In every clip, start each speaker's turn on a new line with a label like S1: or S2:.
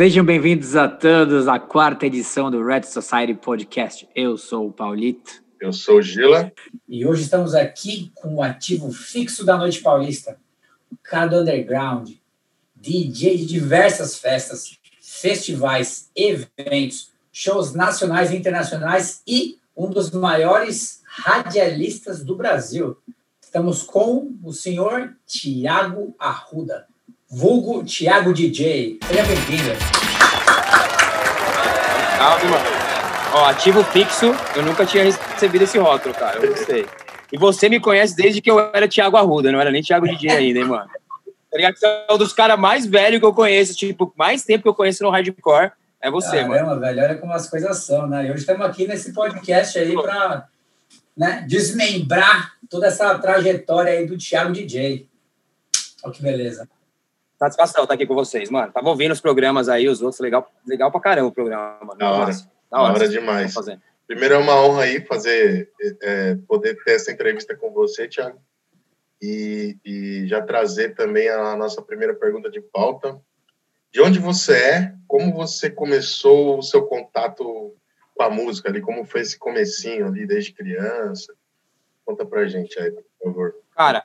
S1: Sejam bem-vindos a todos à quarta edição do Red Society Podcast. Eu sou o Paulito.
S2: Eu sou o Gila.
S3: E hoje estamos aqui com o ativo fixo da Noite Paulista, o cara do underground, DJ de diversas festas, festivais, eventos, shows nacionais e internacionais e um dos maiores radialistas do Brasil. Estamos com o senhor Tiago Arruda, vulgo Tiago DJ. Seja bem-vindo.
S4: Salve, mano. Ó, ativo fixo, eu nunca tinha recebido esse rótulo, cara. Eu gostei. E você me conhece desde que eu era Tiago Arruda, não era nem Tiago DJ ainda, hein, mano? Tá ligado? É um dos caras mais velhos que eu conheço, tipo, mais tempo que eu conheço no hardcore. É você,
S3: Caramba,
S4: mano.
S3: velho, olha como as coisas são, né? E hoje estamos aqui nesse podcast aí para né, desmembrar toda essa trajetória aí do Thiago DJ. Olha que beleza.
S4: Satisfação estar aqui com vocês, mano. Tava ouvindo os programas aí, os outros, legal, legal pra caramba o programa, mano.
S2: Da hora. Da hora demais. Primeiro é uma honra aí fazer, é, poder ter essa entrevista com você, Thiago. E, e já trazer também a nossa primeira pergunta de pauta. De onde você é? Como você começou o seu contato com a música ali? Como foi esse comecinho ali desde criança? Conta pra gente aí, por favor.
S4: Cara,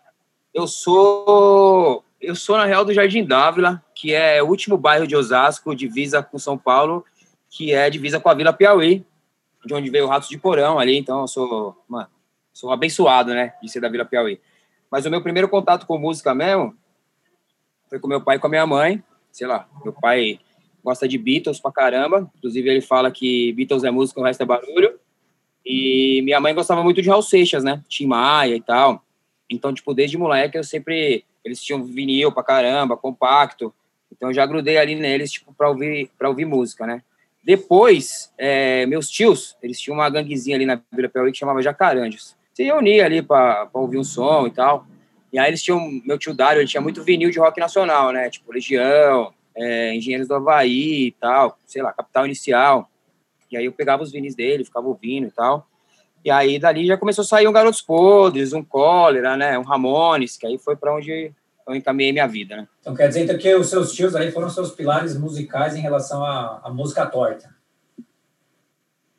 S4: eu sou eu sou na real do Jardim Dávila, que é o último bairro de Osasco, divisa com São Paulo, que é divisa com a Vila Piauí, de onde veio o Ratos de Porão ali, então eu sou, mano, sou abençoado, né, de ser da Vila Piauí. Mas o meu primeiro contato com música mesmo foi com meu pai e com a minha mãe, sei lá, meu pai gosta de Beatles pra caramba, inclusive ele fala que Beatles é música, o resto é barulho. E minha mãe gostava muito de Raul Seixas, né? Tim Maia e tal. Então, tipo, desde moleque eu sempre eles tinham vinil pra caramba, compacto. Então eu já grudei ali neles, tipo, pra ouvir, pra ouvir música, né? Depois, é, meus tios, eles tinham uma ganguezinha ali na Vila Piauí que chamava Jacarandes. Se reunia ali para ouvir um som e tal. E aí eles tinham, meu tio Dário, ele tinha muito vinil de rock nacional, né? Tipo, Legião, é, Engenheiros do Havaí e tal, sei lá, Capital Inicial. E aí eu pegava os vinis dele, ficava ouvindo e tal. E aí dali já começou a sair um Garotos Podres, um Cólera, né? Um Ramones, que aí foi para onde eu encaminhei minha vida, né?
S3: Então quer dizer então, que os seus tios aí foram seus pilares musicais em relação à, à música torta?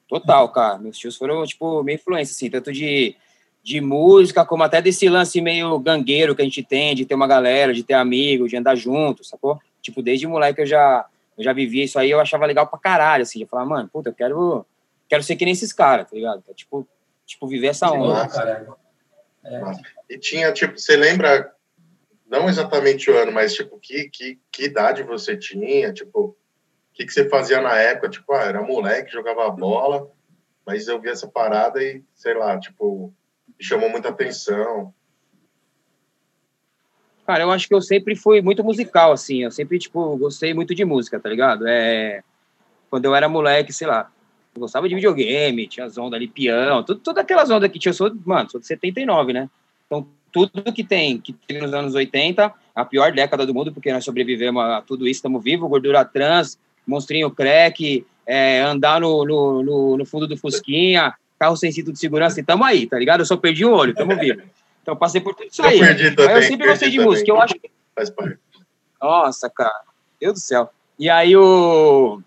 S4: Total, cara. Meus tios foram, tipo, minha influência, assim, tanto de de música, como até desse lance meio gangueiro que a gente tem, de ter uma galera, de ter amigos, de andar junto, sacou? Tipo, desde moleque eu já, eu já vivia isso aí, eu achava legal pra caralho, assim, eu falava, mano, puta, eu quero, quero ser que nem esses caras, tá ligado? É, tipo, tipo, viver essa onda.
S2: É. E tinha, tipo, você lembra, não exatamente o ano, mas, tipo, que, que, que idade você tinha, tipo, o que, que você fazia na época? Tipo, ah, era moleque, jogava bola, mas eu vi essa parada e, sei lá, tipo, me chamou muita atenção.
S4: Cara, eu acho que eu sempre fui muito musical, assim. Eu sempre, tipo, gostei muito de música, tá ligado? É... Quando eu era moleque, sei lá, eu gostava de videogame, tinha as ondas ali, peão, tudo, todas aquelas ondas que tinha. Eu sou, mano, sou de 79, né? Então, tudo que tem, que teve nos anos 80, a pior década do mundo, porque nós sobrevivemos a tudo isso, estamos vivos, gordura trans, monstrinho crack, é, andar no, no, no, no fundo do Fusquinha, carro sem cinto de segurança, e tamo aí, tá ligado? Eu só perdi o olho, tamo vivo. Então passei por tudo isso aí.
S2: Eu, também,
S4: eu sempre gostei de
S2: também,
S4: música, eu acho que...
S2: Faz parte.
S4: Nossa, cara, Deus do céu. E aí o... Eu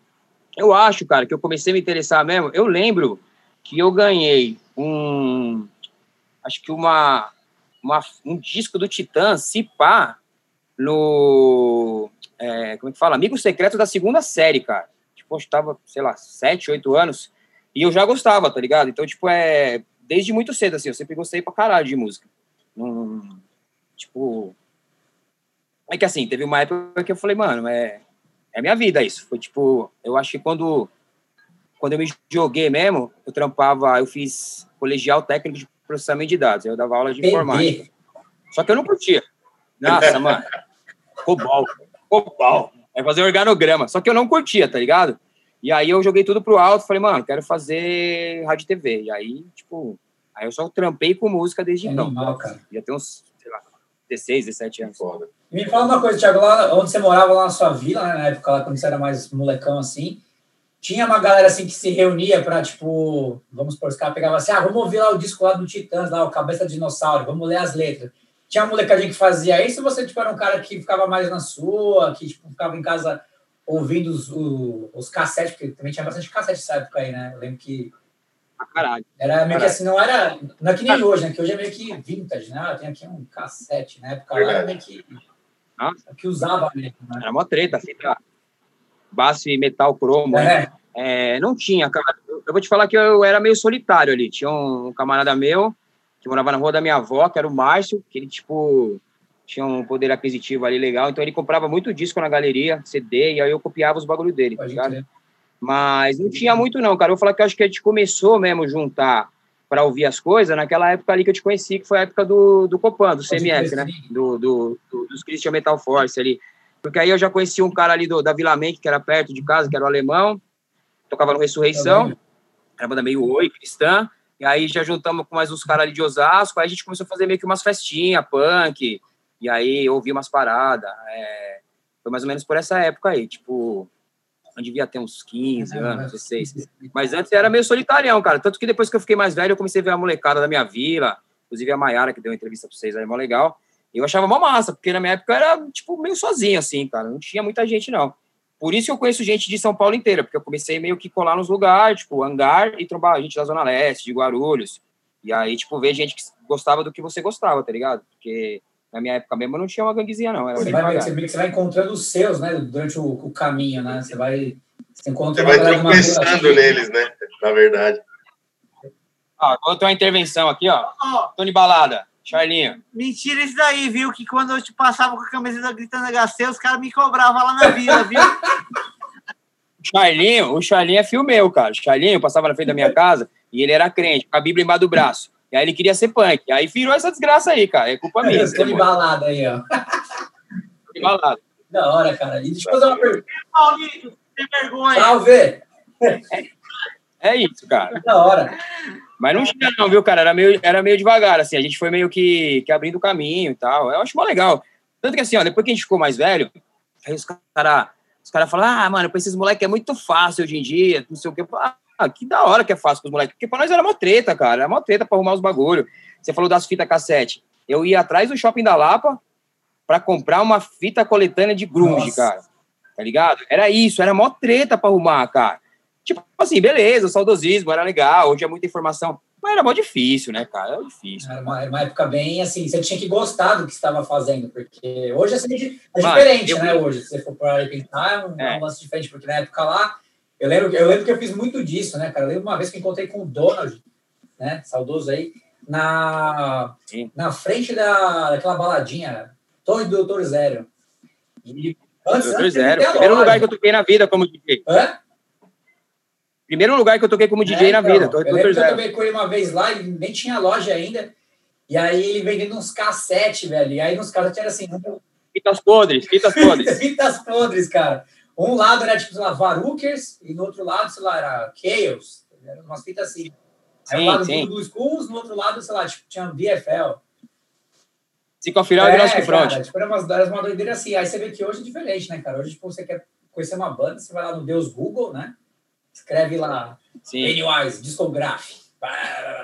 S4: acho, cara, que eu comecei a me interessar mesmo, eu lembro que eu ganhei um... Acho que uma... uma um disco do Titã, Cipá, no... É, como é que fala? Amigo Secreto da segunda série, cara. Tipo, eu estava, sei lá, sete, oito anos. E eu já gostava, tá ligado? Então, tipo, é. Desde muito cedo, assim, eu sempre gostei pra caralho de música. Hum, tipo. É que assim, teve uma época que eu falei, mano, é, é minha vida isso. Foi tipo, eu acho que quando, quando eu me joguei mesmo, eu trampava, eu fiz colegial técnico de processamento de dados, eu dava aula de informática. Só que eu não curtia. Nossa, mano. Cobol, cobol. É fazer organograma. Só que eu não curtia, tá ligado? E aí eu joguei tudo pro alto, falei, mano, quero fazer rádio e TV. E aí, tipo, aí eu só trampei com música desde
S3: É
S4: então.
S3: animal, cara.
S4: Já tem uns, 16, 17 anos.
S2: Foda.
S3: Me fala uma coisa, Thiago, lá onde você morava, lá na sua vila, né, na época lá, quando você era mais molecão assim, tinha uma galera assim que se reunia pra, tipo, vamos por os caras pegavam assim, ah, vamos ouvir lá o disco lá do Titãs, lá, o Cabeça de Dinossauro, vamos ler as letras. Tinha uma molecadinha que fazia isso ou você, tipo, era um cara que ficava mais na sua, que, tipo, ficava em casa ouvindo os, os, os cassetes, porque também tinha bastante cassete nessa época aí, né? Eu lembro que.
S4: Ah, caralho.
S3: Era meio
S4: Caralho.
S3: que assim, não era. Não é que nem hoje, né? Que hoje é meio que vintage, né? Tem aqui um cassete, na época lá era meio que.
S4: Nossa.
S3: Que usava mesmo, né?
S4: Era uma treta, fita base metal cromo, né?
S3: É,
S4: É, não tinha, cara. Eu vou te falar que eu era meio solitário ali. Tinha um camarada meu que morava na rua da minha avó, que era o Márcio, que ele, tipo, tinha um poder aquisitivo ali legal. Então ele comprava muito disco na galeria, CD, e aí eu copiava os bagulho dele, tá ligado? Mas não tinha muito, não, cara. Eu vou falar que eu acho que a gente começou mesmo a juntar para ouvir as coisas naquela época ali que eu te conheci, que foi a época do, do Copan, do CMF, né? Do, do, do- dos Christian Metal Force ali. Porque aí eu já conheci um cara ali do, da Vila Mente, que era perto de casa, que era o alemão, tocava no Ressurreição, era uma banda meio oi, cristã, e aí já juntamos com mais uns caras ali de Osasco, aí a gente começou a fazer meio que umas festinhas, punk, e aí ouvi umas paradas. é, foi mais ou menos por essa época aí, tipo, eu devia ter uns 15
S3: É,
S4: anos,
S3: mas-
S4: 16. Mas antes era meio solitarião, cara. Tanto que depois que eu fiquei mais velho, eu comecei a ver a molecada da minha vila, inclusive a Maiara, que deu uma entrevista pra vocês aí, mó legal. E eu achava mó massa, porque na minha época eu era, tipo, meio sozinho, assim, cara. Não tinha muita gente, não. Por isso que eu conheço gente de São Paulo inteira, porque eu comecei meio que colar nos lugares, tipo, hangar e trombar gente da Zona Leste, de Guarulhos. E aí, tipo, ver gente que gostava do que você gostava, tá ligado? Porque na minha época mesmo eu não tinha uma ganguezinha, não. Era
S3: Você vai, você, você vai encontrando os seus, né? Durante o, o caminho, né? Você vai. Você encontra
S2: Você vai tropeçando neles, né? Na verdade.
S4: Ó, vou ter uma intervenção aqui, ó.
S5: Ó,
S4: Tony Balada, Charlinho.
S5: mentira isso daí, viu? Que quando eu te passava com a camiseta gritando HC, os caras me cobravam lá na vila, viu?
S4: Charlinho, o Charlinho é fio meu, cara. O Charlinho passava na frente da minha casa e ele era crente, com a Bíblia embaixo do braço. E aí ele queria ser punk. Aí virou essa desgraça aí, cara. É culpa minha.
S3: Tô de balada aí, ó.
S4: Tony Balada.
S3: Da hora, cara. E deixa eu fazer uma pergunta.
S5: Paulinho, tem vergonha.
S3: Salve!
S4: É isso, cara.
S3: Da hora.
S4: Mas não tinha, não, viu, cara? Era meio, era meio devagar, assim. A gente foi meio que, que abrindo o caminho e tal. Eu acho mó legal. Tanto que, assim, ó, depois que a gente ficou mais velho, aí os caras os cara falam, ah, mano, pra esses moleques é muito fácil hoje em dia, não sei o quê. Ah, que da hora que é fácil pros moleques. Porque pra nós era mó treta, cara. Era mó treta pra arrumar os bagulho. Você falou das fitas cassete. Eu ia atrás do shopping da Lapa pra comprar uma fita coletânea de grunge,
S3: Nossa.
S4: cara. Tá ligado? Era isso, era mó treta pra arrumar, cara. Tipo assim, beleza, saudosismo era legal, hoje é muita informação. Mas era mó difícil, né, cara? Era difícil.
S3: Era uma, era uma época bem assim, você tinha que gostar do que estava fazendo, porque hoje assim, é
S4: Mano,
S3: diferente,
S4: eu-
S3: né? Hoje, se você for para pensar, é um,
S4: É.
S3: lance diferente, porque na época lá, eu lembro, eu lembro que eu fiz muito disso, né, cara? Eu lembro uma vez que eu encontrei com o Donald, né? Saudoso aí, na,
S4: Sim.
S3: na frente da, daquela baladinha, Torre do Doutor Zero. E antes,
S4: Doutor
S3: antes
S4: Zero. Primeiro
S3: loja.
S4: lugar que eu toquei na vida como DJ.
S3: Hã?
S4: Primeiro lugar que eu toquei como DJ
S3: É,
S4: na
S3: então,
S4: vida.
S3: Eu lembro eu
S4: Zero.
S3: também com ele uma vez lá, e nem tinha loja ainda. E aí ele vendendo uns cassete, velho. E aí nos cassetes era assim,
S4: Fitas podres, fitas podres.
S3: fitas podres, cara. Um lado era tipo, sei lá, Varukers, e no outro lado, sei lá, era Chaos. Eram umas fitas assim. Aí
S4: Sim,
S3: um lado
S4: sim.
S3: do Schools, no outro lado, sei lá, tipo, tinha BFL.
S4: Psicofiral e Gnóstico Front.
S3: cara, tipo, era umas, era uma doideira assim. Aí você vê que hoje é diferente, né, cara? Hoje, tipo, você quer conhecer uma banda, você vai lá no Deus Google, né? Escreve lá,
S4: Sim.
S3: Pennywise, Discograph. Pá,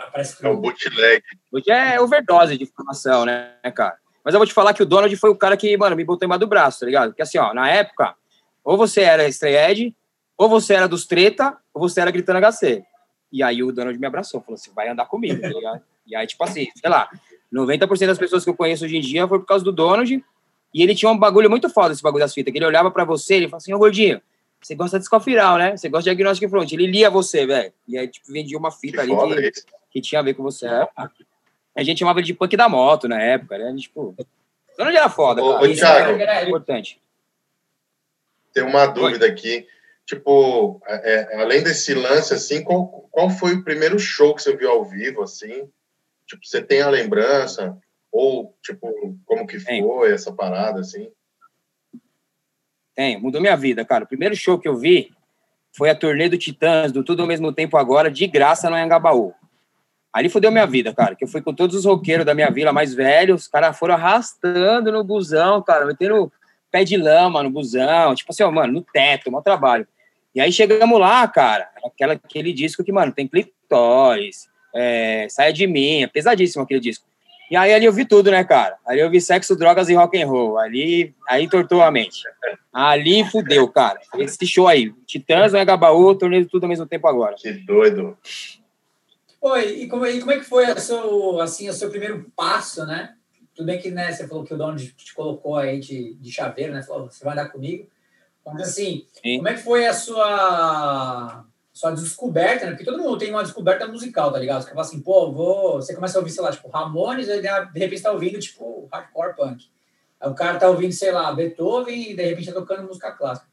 S3: Aparece
S2: É o
S3: tudo.
S2: bootleg.
S4: Hoje é overdose de informação, né, cara? Mas eu vou te falar que o Donald foi o cara que, mano, me botou embaixo do braço, tá ligado? Porque assim, ó, na época, ou você era Stray ou você era dos treta, ou você era gritando HC. E aí o Donald me abraçou, falou assim, vai andar comigo, tá ligado? E aí, tipo assim, sei lá, 90% das pessoas que eu conheço hoje em dia foi por causa do Donald, e ele tinha um bagulho muito foda, esse bagulho das fitas, que ele olhava pra você, ele falava assim, ô gordinho, você gosta de escofiral, né? Você gosta de diagnóstico front. Ele lia você, velho. E aí, tipo, vendia uma
S2: Que
S4: fita ali
S2: foda
S4: que, que tinha a ver com você. A gente chamava ele de punk da moto na época, né? Tipo, Donald era foda,
S2: Ô,
S4: cara.
S2: ô,
S4: Isso
S2: Thiago.
S4: era importante.
S2: Tem uma dúvida aqui. Tipo, é, é, além desse lance, assim, qual, qual foi o primeiro show que você viu ao vivo, assim? Tipo, você tem a lembrança? Ou, tipo, como que
S4: Tem.
S2: foi essa parada, assim?
S4: Tem, mudou minha vida, cara. O primeiro show que eu vi foi a turnê do Titãs, do Tudo ao Mesmo Tempo Agora, de graça no Anhangabaú. Ali fudeu minha vida, cara, que eu fui com todos os roqueiros da minha vila mais velhos, os caras foram arrastando no busão, cara, metendo pé de lama no busão, tipo assim, ó, mano, no teto, mau trabalho. E aí chegamos lá, cara, aquela, aquele disco que, mano, tem clitóris, é, saia de mim, é pesadíssimo aquele disco. E aí ali eu vi tudo, né, cara? Ali eu vi sexo, drogas e rock and roll. Ali, aí entortou a mente. Ali fudeu, cara. Esse show aí, Titãs, o Agabaú, torneio de tudo ao mesmo tempo agora.
S2: Que doido.
S3: Oi, e como, e como é que foi o seu, assim, o seu primeiro passo, né? Tudo bem que né, você falou que o dono te colocou aí de, de chaveiro, né? Falou, você vai andar comigo. Mas assim, Sim. como é que foi a sua sua descoberta, né? Porque todo mundo tem uma descoberta musical, tá ligado? Você fala assim, pô, vou. Você começa a ouvir, sei lá, tipo, Ramones, e de repente tá ouvindo, tipo, hardcore punk. Aí o cara tá ouvindo, sei lá, Beethoven e de repente tá tocando música clássica.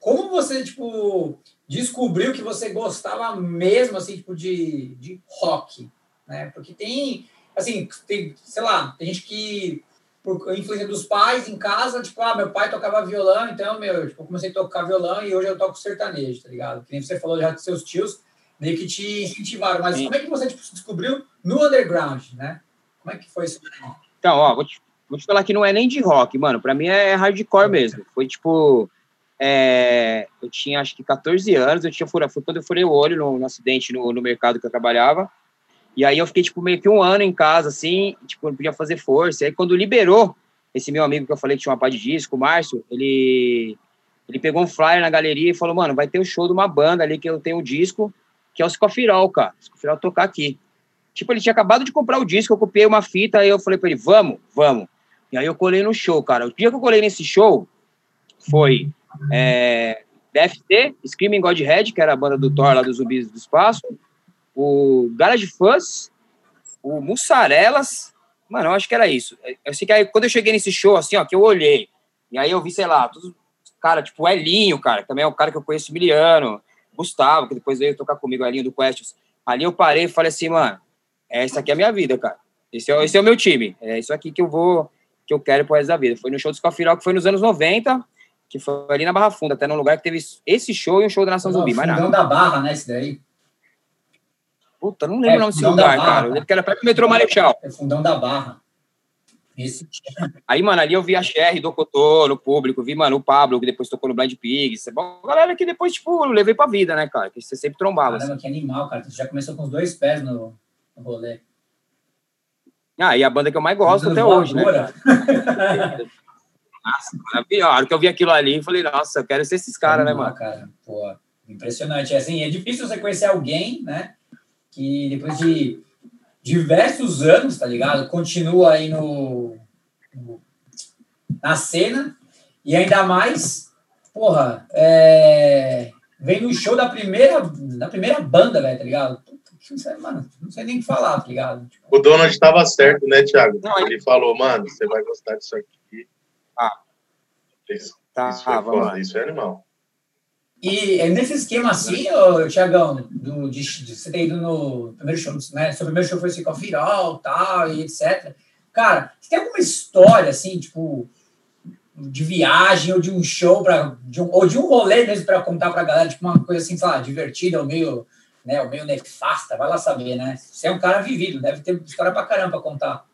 S3: Como você, tipo, descobriu que você gostava mesmo, assim, tipo, de, de rock, né? Porque tem, assim, tem, sei lá, tem gente que por influência dos pais em casa, tipo, ah, meu pai tocava violão, então, meu, tipo, eu comecei a tocar violão e hoje eu toco sertanejo, tá ligado? Que nem você falou já dos seus tios, meio que te incentivaram. Mas Sim. como é que você tipo, descobriu no underground, né? Como é que foi isso?
S4: Então, ó, vou te, vou te falar que não é nem de rock, mano. Pra mim é hardcore mesmo. Foi tipo. É, eu tinha acho que 14 anos, eu tinha furado, foi quando eu furei o olho no, no acidente no, no mercado que eu trabalhava. E aí eu fiquei, tipo, meio que um ano em casa, assim, tipo, não podia fazer força. E aí quando liberou, esse meu amigo que eu falei que tinha uma pá de disco, o Márcio, ele, ele pegou um flyer na galeria e falou, mano, vai ter um show de uma banda ali que eu tenho um disco, que é o Scofirol, cara. Scofirol tocar aqui. Tipo, ele tinha acabado de comprar o disco, eu copiei uma fita, aí eu falei pra ele, vamos, vamos. E aí eu colei no show, cara. O dia que eu colei nesse show foi é, DFT, Screaming Godhead, que era a banda do Thor lá dos Zumbis do Espaço, o Garage Fuzz, o Mussarelas, mano, eu acho que era isso. Eu sei que aí, quando eu cheguei nesse show, assim, ó, que eu olhei, e aí eu vi, sei lá, todos, cara, tipo, o Elinho, cara, também é um cara que eu conheço miliano, Gustavo, que depois veio tocar comigo, o Elinho do Questions. Ali eu parei e falei assim, mano, essa aqui é a minha vida, cara. Esse é, esse é o meu time. É isso aqui que eu vou, que eu quero pro resto da vida. Foi no show do Scofirol, que foi nos anos 90, que foi ali na Barra Funda, até num lugar que teve esse show e um show da Nação Zumbi,
S3: mais nada. da Barra, né, esse daí?
S4: Puta, não lembro é, o nome desse lugar, cara. Eu lembro que era perto do metrô Marechal.
S3: É Fundão da Barra.
S4: Esse... Aí, mano, ali eu vi a Cher do Cotô no público, vi, mano, o Pablo, que depois tocou no Blind Pigs. É galera que depois, tipo, levei pra vida, né, cara? Que você sempre trombava.
S3: Caramba, assim. que animal, cara. Você já começou com os dois pés no, no rolê.
S4: Ah, e a banda que eu mais gosto até hoje, né? nossa, pior. A hora que eu vi aquilo ali, falei, nossa, eu quero ser esses caras, né, mano?
S3: cara, pô, impressionante. É assim, é difícil você conhecer alguém, né? Que depois de diversos anos, tá ligado? Continua aí no, no na cena e ainda mais, porra, é, vem no show da primeira, da primeira banda, velho, tá ligado? Não sei, mano, não sei nem falar, tá ligado?
S2: Tipo, o Donald estava certo, né, Thiago? Não, ele falou, mano, você vai gostar disso aqui. Ah. Isso, tá, isso, ah, é foda, isso é animal.
S3: E é nesse esquema assim, ô, Tiagão, do, de, de, você ter ido no primeiro show, né? Seu primeiro show foi assim, com a Firal, tal, e etc. Cara, você tem alguma história, assim, tipo, de viagem ou de um show, pra, de um, ou de um rolê mesmo para contar pra galera, tipo, uma coisa assim, sei lá, divertida ou meio, né, ou meio nefasta, vai lá saber, né? Você é um cara vivido, deve ter história pra caramba pra contar.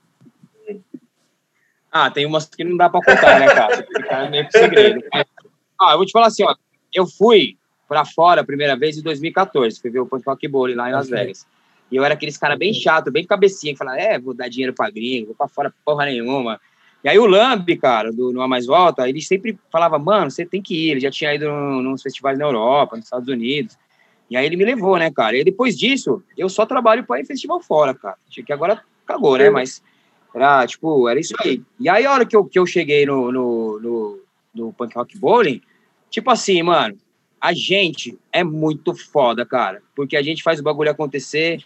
S4: Ah, tem umas que não dá pra contar, né, cara? Fica meio que segredo. Ah, eu vou te falar assim, ó, eu fui para fora a primeira vez em 2014, fui ver o Punk Rock Bowl lá em Las Vegas. E eu era aqueles cara bem chato, bem cabecinha, que falava, é, vou dar dinheiro pra gringo, vou pra fora porra nenhuma. E aí o Lamb, cara, do No Mais Volta, ele sempre falava, mano, você tem que ir. Ele já tinha ido nos festivais na Europa, nos Estados Unidos. E aí ele me levou, né, cara? E depois disso, eu só trabalho para ir festival fora, cara. Que agora acabou, né? Mas era, tipo, era isso aí. E aí a hora que eu, que eu cheguei no, no, no, no Punk Rock Bowling, Tipo assim, mano, a gente é muito foda, cara, porque a gente faz o bagulho acontecer,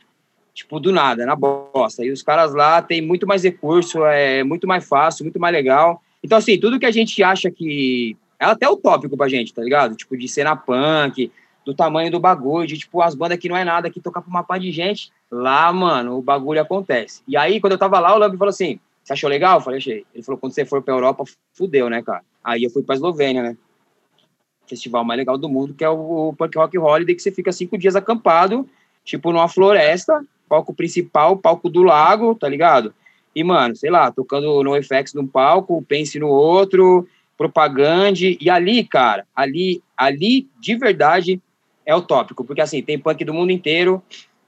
S4: tipo, do nada, na bosta. E os caras lá têm muito mais recurso, é muito mais fácil, muito mais legal. Então, assim, tudo que a gente acha que. É até utópico pra gente, tá ligado? Tipo, de cena punk, do tamanho do bagulho, de tipo, as bandas que não é nada, que tocar pra uma par de gente. Lá, mano, o bagulho acontece. E aí, quando eu tava lá, o Lamb falou assim: Você achou legal? Eu falei, achei. Ele falou: quando você for pra Europa, fudeu, né, cara? Aí eu fui pra Eslovênia, né? Festival mais legal do mundo, que é o Punk Rock Holiday, que você fica cinco dias acampado, tipo numa floresta, palco principal, palco do lago, tá ligado? E, mano, sei lá, tocando no FX num palco, Pense no outro, propaganda, e ali, cara, ali, ali, de verdade, é o tópico, porque, assim, tem punk do mundo inteiro,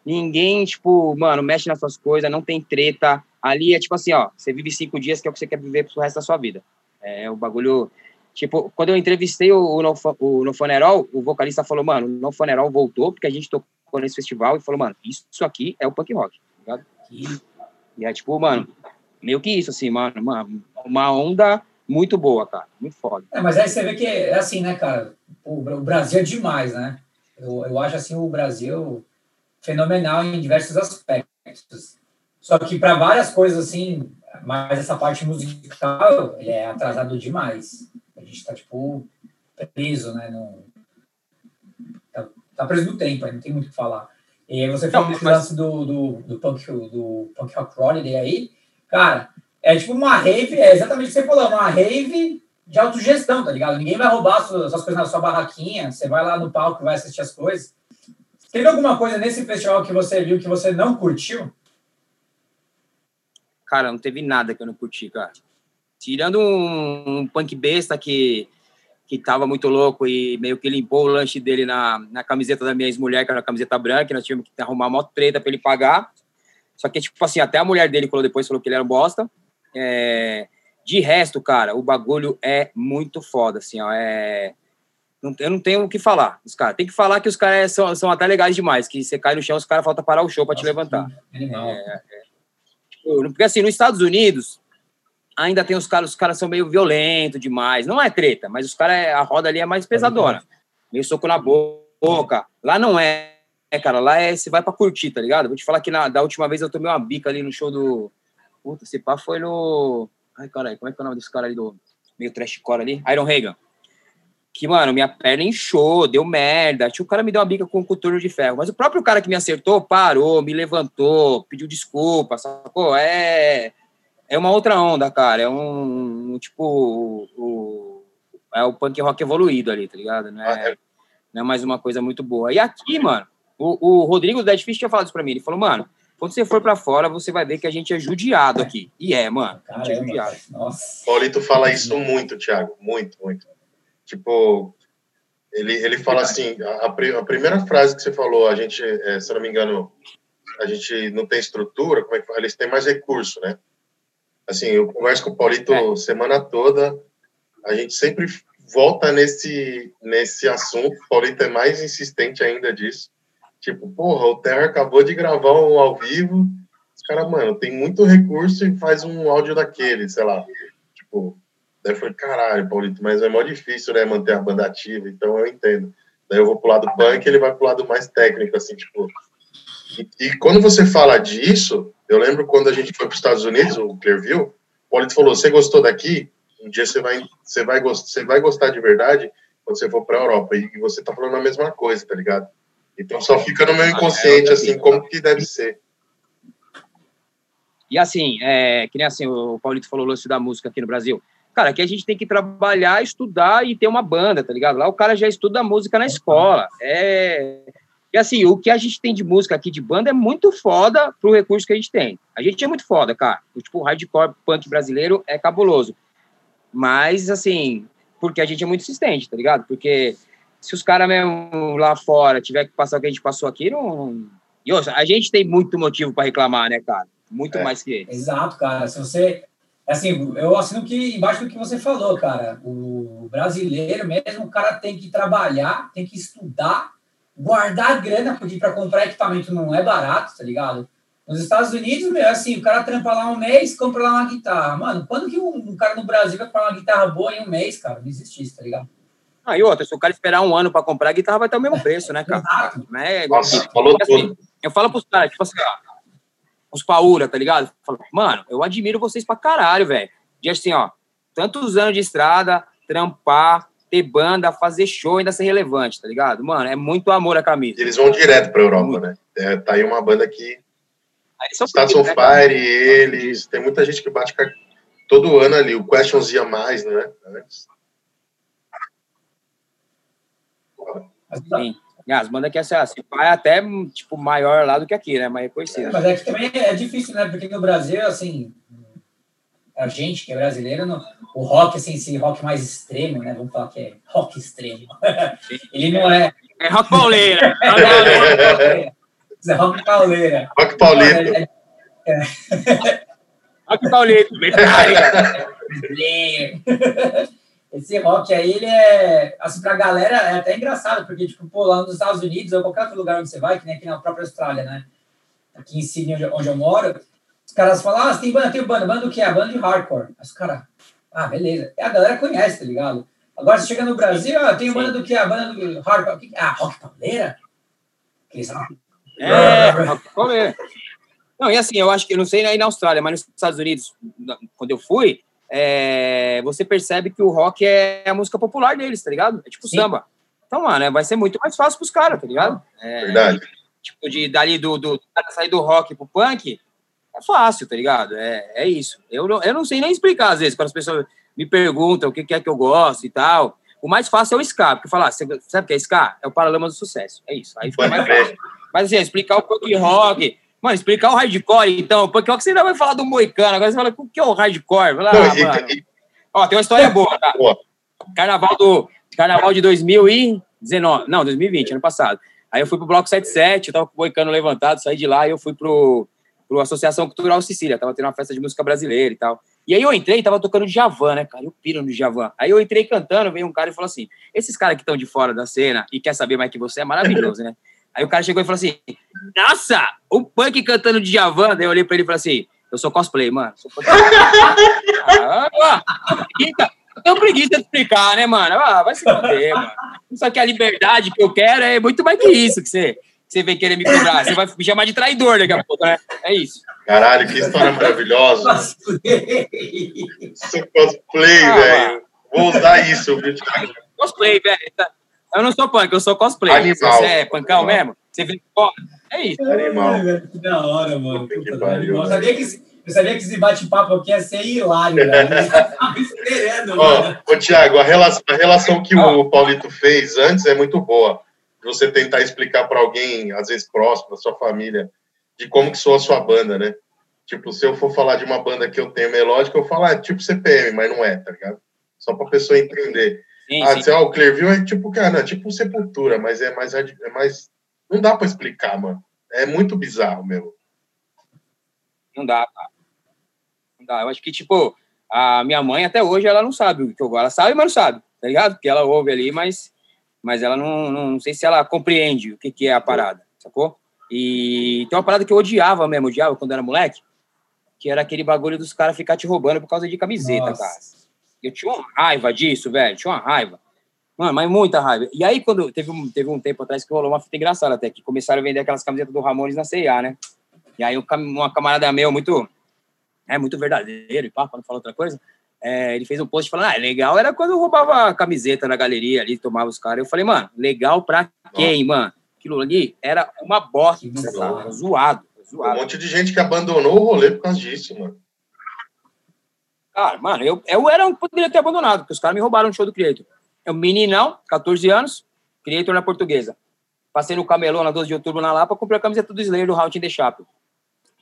S4: ninguém, tipo, mano, mexe nas suas coisas, não tem treta, ali é tipo assim, ó, você vive cinco dias que é o que você quer viver pro resto da sua vida. É o bagulho. Tipo, quando eu entrevistei o, o, no, o o vocalista falou, mano, o Funeral voltou porque a gente tocou nesse festival e falou, mano, isso aqui é o punk rock, tá ligado? E é tipo, mano, meio que isso, assim, mano, uma, uma onda muito boa, cara, muito foda.
S3: É, mas aí você vê que é assim, né, cara, o, o Brasil é demais, né? Eu, eu acho, assim, o Brasil fenomenal em diversos aspectos. Só que para várias coisas, assim, mas essa parte musical, ele é atrasado demais. A gente tá, tipo, preso, né? No, tá, tá preso no tempo, aí não tem muito o que falar. E aí você falou mas... lance do, do, do, punk, do punk rock holiday aí, cara, é tipo uma rave, é exatamente o que você falou, uma rave de autogestão, tá ligado? Ninguém vai roubar suas, suas coisas na sua barraquinha, você vai lá no palco e vai assistir as coisas. Teve alguma coisa nesse festival que você viu que você não curtiu?
S4: Cara, não teve nada que eu não curti, cara. Tirando um, um punk besta que, que tava muito louco e meio que limpou o lanche dele na, na camiseta da minha ex-mulher, que era uma camiseta branca, e nós tínhamos que arrumar uma treta para ele pagar. Só que, tipo assim, até a mulher dele falou depois, falou que ele era um bosta. É... De resto, cara, o bagulho é muito foda, assim, ó. É não, eu não tenho o que falar. Os cara. Tem que falar que os caras são, são até legais demais, que você cai no chão, os caras falta parar o show para te levantar. É, é, tipo, porque assim, nos Estados Unidos, ainda tem os caras, os caras são meio violentos demais. Não é treta, mas os caras, a roda ali é mais pesadona. Meio soco na boca. Lá não é, é cara. Lá é, você vai para curtir, tá ligado? Vou te falar que na, da última vez eu tomei uma bica ali no show do. Puta, esse pá foi no. Ai, caralho, como é que é o nome desse cara ali do. Meio trashcore ali? Iron Reagan que, mano, minha perna inchou, deu merda. Tinha o cara me deu uma bica com um coturno de ferro. Mas o próprio cara que me acertou parou, me levantou, pediu desculpa, sacou? É, é uma outra onda, cara. É um, um tipo, o, o, é o punk rock evoluído ali, tá ligado? Não é, ah, é. não é mais uma coisa muito boa. E aqui, mano, o, o Rodrigo do Dead Fish tinha falado isso pra mim. Ele falou, mano, quando você for para fora, você vai ver que a gente é judiado aqui. E é, mano. A gente é judiado.
S2: Nossa. Paulito fala isso muito, Thiago. Muito, muito. Tipo, ele, ele fala assim, a, a primeira frase que você falou, a gente, é, se eu não me engano, a gente não tem estrutura, como é que fala? Eles têm mais recurso, né? Assim, eu converso com o Paulito é. semana toda, a gente sempre volta nesse, nesse assunto, o Paulito é mais insistente ainda disso. Tipo, porra, o Terra acabou de gravar um ao vivo, os caras, mano, tem muito recurso e faz um áudio daquele, sei lá. Tipo, Daí eu falei, caralho, Paulito, mas é mó difícil, né, manter a banda ativa, então eu entendo. Daí eu vou pro lado punk, ele vai pro lado mais técnico, assim, tipo... E, e quando você fala disso, eu lembro quando a gente foi para os Estados Unidos, o Clearview, o Paulito falou, você gostou daqui? Um dia você vai, você vai, você vai gostar de verdade quando você for para a Europa. E você tá falando a mesma coisa, tá ligado? Então só fica no meu inconsciente, assim, como que deve ser.
S4: E assim, é, que nem assim, o Paulito falou o lance da música aqui no Brasil. Cara, aqui a gente tem que trabalhar, estudar e ter uma banda, tá ligado? Lá o cara já estuda música na escola. É. E assim, o que a gente tem de música aqui de banda é muito foda pro recurso que a gente tem. A gente é muito foda, cara. O tipo, o hardcore punk brasileiro é cabuloso. Mas, assim, porque a gente é muito insistente, tá ligado? Porque se os caras mesmo lá fora tiver que passar o que a gente passou aqui, não. E ouça, a gente tem muito motivo para reclamar, né, cara? Muito é. mais que eles.
S3: Exato, cara. Se você assim, eu assino que embaixo do que você falou, cara. O brasileiro mesmo, o cara tem que trabalhar, tem que estudar, guardar grana, porque para comprar equipamento não é barato, tá ligado? Nos Estados Unidos, meu, assim, o cara trampa lá um mês, compra lá uma guitarra. Mano, quando que um, um cara no Brasil vai comprar uma guitarra boa em um mês, cara? Não existe isso, tá ligado?
S4: Ah, e outra, se o cara esperar um ano para comprar a guitarra, vai ter o mesmo preço, né, cara? Exato.
S2: É, Nossa, falou
S4: assim, tudo. Eu falo pros caras, tipo assim, ó, os Paura, tá ligado? Falo, mano, eu admiro vocês pra caralho, velho. De assim, ó, tantos anos de estrada, trampar, ter banda, fazer show ainda ser relevante, tá ligado? Mano, é muito amor a camisa.
S2: Eles vão direto pra Europa, muito. né? É, tá aí uma banda que. Status on né, Fire, eles. Tem muita gente que bate todo ano ali. O Questions ia mais, né? Antes.
S4: Sim. As bandas que é assim, é até tipo maior lá do que aqui, né? Mais reconhecida.
S3: É, mas é que também é difícil, né? Porque no Brasil, assim, a gente que é brasileiro, no, o rock, assim, esse rock mais extremo, né? Vamos falar que é rock extremo. Ele não é.
S4: É rock pauleira.
S3: é rock pauleira.
S2: Rock pauleira.
S3: É, é,
S4: Rock Paulista, Metallica.
S3: Slayer. Esse rock aí, ele é, assim, pra galera é até engraçado, porque, tipo, pô, lá nos Estados Unidos ou qualquer outro lugar onde você vai, que nem aqui na própria Austrália, né? Aqui em Sydney, onde eu moro, os caras falam, ah, tem banda, tem banda, banda do que? A banda de hardcore. Aí os caras, ah, beleza. E a galera conhece, tá ligado? Agora, você chega no Brasil, ah, tem banda do que? A banda do hardcore. Ah, rock pauleira? Que isso?
S4: É, rock pauleira. Não, e assim, eu acho que, eu não sei aí na Austrália, mas nos Estados Unidos, quando eu fui, é, você percebe que o rock é a música popular deles, tá ligado? É tipo Sim. samba. Então, mano, é, vai ser muito mais fácil pros caras, tá ligado?
S2: É, Verdade.
S4: Tipo, de dali do, do, sair do rock pro punk, é fácil, tá ligado? É, é isso. Eu não, eu não sei nem explicar, às vezes, quando as pessoas me perguntam o que, que é que eu gosto e tal. O mais fácil é o ska, porque falar, você sabe o que é ska? É o Paralama do Sucesso. É isso. Aí fica mais fácil. Mas assim, explicar o punk rock, Mano, explicar o hardcore, então. Porque você ainda vai falar do Moicano. Agora você fala, o que é o hardcore? Fala, ah, mano. Ó, tem uma história boa, tá? Carnaval do... Carnaval de 2019. Não, 2020, ano passado. Aí eu fui pro Bloco 77, eu tava com o Moicano levantado, saí de lá e eu fui pro, pro Associação Cultural Sicília. Tava tendo uma festa de música brasileira e tal. E aí eu entrei e tava tocando Javan, né, cara? Eu piro no Javan. Aí eu entrei cantando, veio um cara e falou assim: esses caras que estão de fora da cena e quer saber mais que você é maravilhoso, né? Aí o cara chegou e falou assim: Nossa, o punk cantando de Javan. Daí eu olhei pra ele e falei assim: Eu sou cosplay, mano. Sou ah, eu tenho preguiça de explicar, né, mano? Ah, vai se manter, mano. Só que a liberdade que eu quero é muito mais que isso que você, você vem querer me cobrar. Você vai me chamar de traidor daqui a pouco, né? É isso.
S2: Caralho, que história maravilhosa. Sou cosplay, ah, velho. Vou usar isso, viu?
S4: Cosplay, velho. Eu não sou punk, eu sou cosplay. Animal. Você é punkão Animal. mesmo? Você vem É isso.
S3: Animal. que da hora, mano. Que eu, sabia que, eu sabia que esse bate-papo aqui ia ser hilário, velho. Eu esperando,
S2: mano. Ô, Thiago, a relação, a relação que o Paulito fez antes é muito boa. Você tentar explicar para alguém, às vezes próximo, da sua família, de como que soa a sua banda, né? Tipo, se eu for falar de uma banda que eu tenho melódica, eu falo, ah, é tipo CPM, mas não é, tá ligado? Só pra pessoa entender. Sim, ah, sim. o Clearview é tipo, cara, é tipo Sepultura, mas é mais, é mais. Não dá para explicar, mano. É muito bizarro mesmo.
S4: Não dá, cara. Não dá. Eu acho que, tipo, a minha mãe até hoje ela não sabe o que eu gosto. Ela sabe, mas não sabe, tá ligado? Porque ela ouve ali, mas, mas ela não, não, não sei se ela compreende o que, que é a parada, sacou? E tem uma parada que eu odiava mesmo, odiava quando era moleque, que era aquele bagulho dos caras ficar te roubando por causa de camiseta, Nossa. cara. Eu tinha uma raiva disso, velho. Tinha uma raiva. Mano, mas muita raiva. E aí, quando teve um, teve um tempo atrás que rolou uma fita engraçada até, que começaram a vender aquelas camisetas do Ramones na CIA, né? E aí, uma camarada meu, muito, é, muito verdadeiro e pá, quando fala outra coisa, é, ele fez um post falando, ah, legal era quando eu roubava a camiseta na galeria ali, tomava os caras. Eu falei, mano, legal pra quem, mano? Aquilo ali era uma bosta, zoado, zoado.
S2: Um monte de gente que abandonou o rolê por causa disso, mano.
S4: Cara, mano, eu, eu era, poderia ter abandonado, porque os caras me roubaram no show do Creator. Eu, meninão, 14 anos, Creator na portuguesa. Passei no Camelô na 12 de outubro na Lapa, comprei a camiseta do Slayer do Round in the Chapel.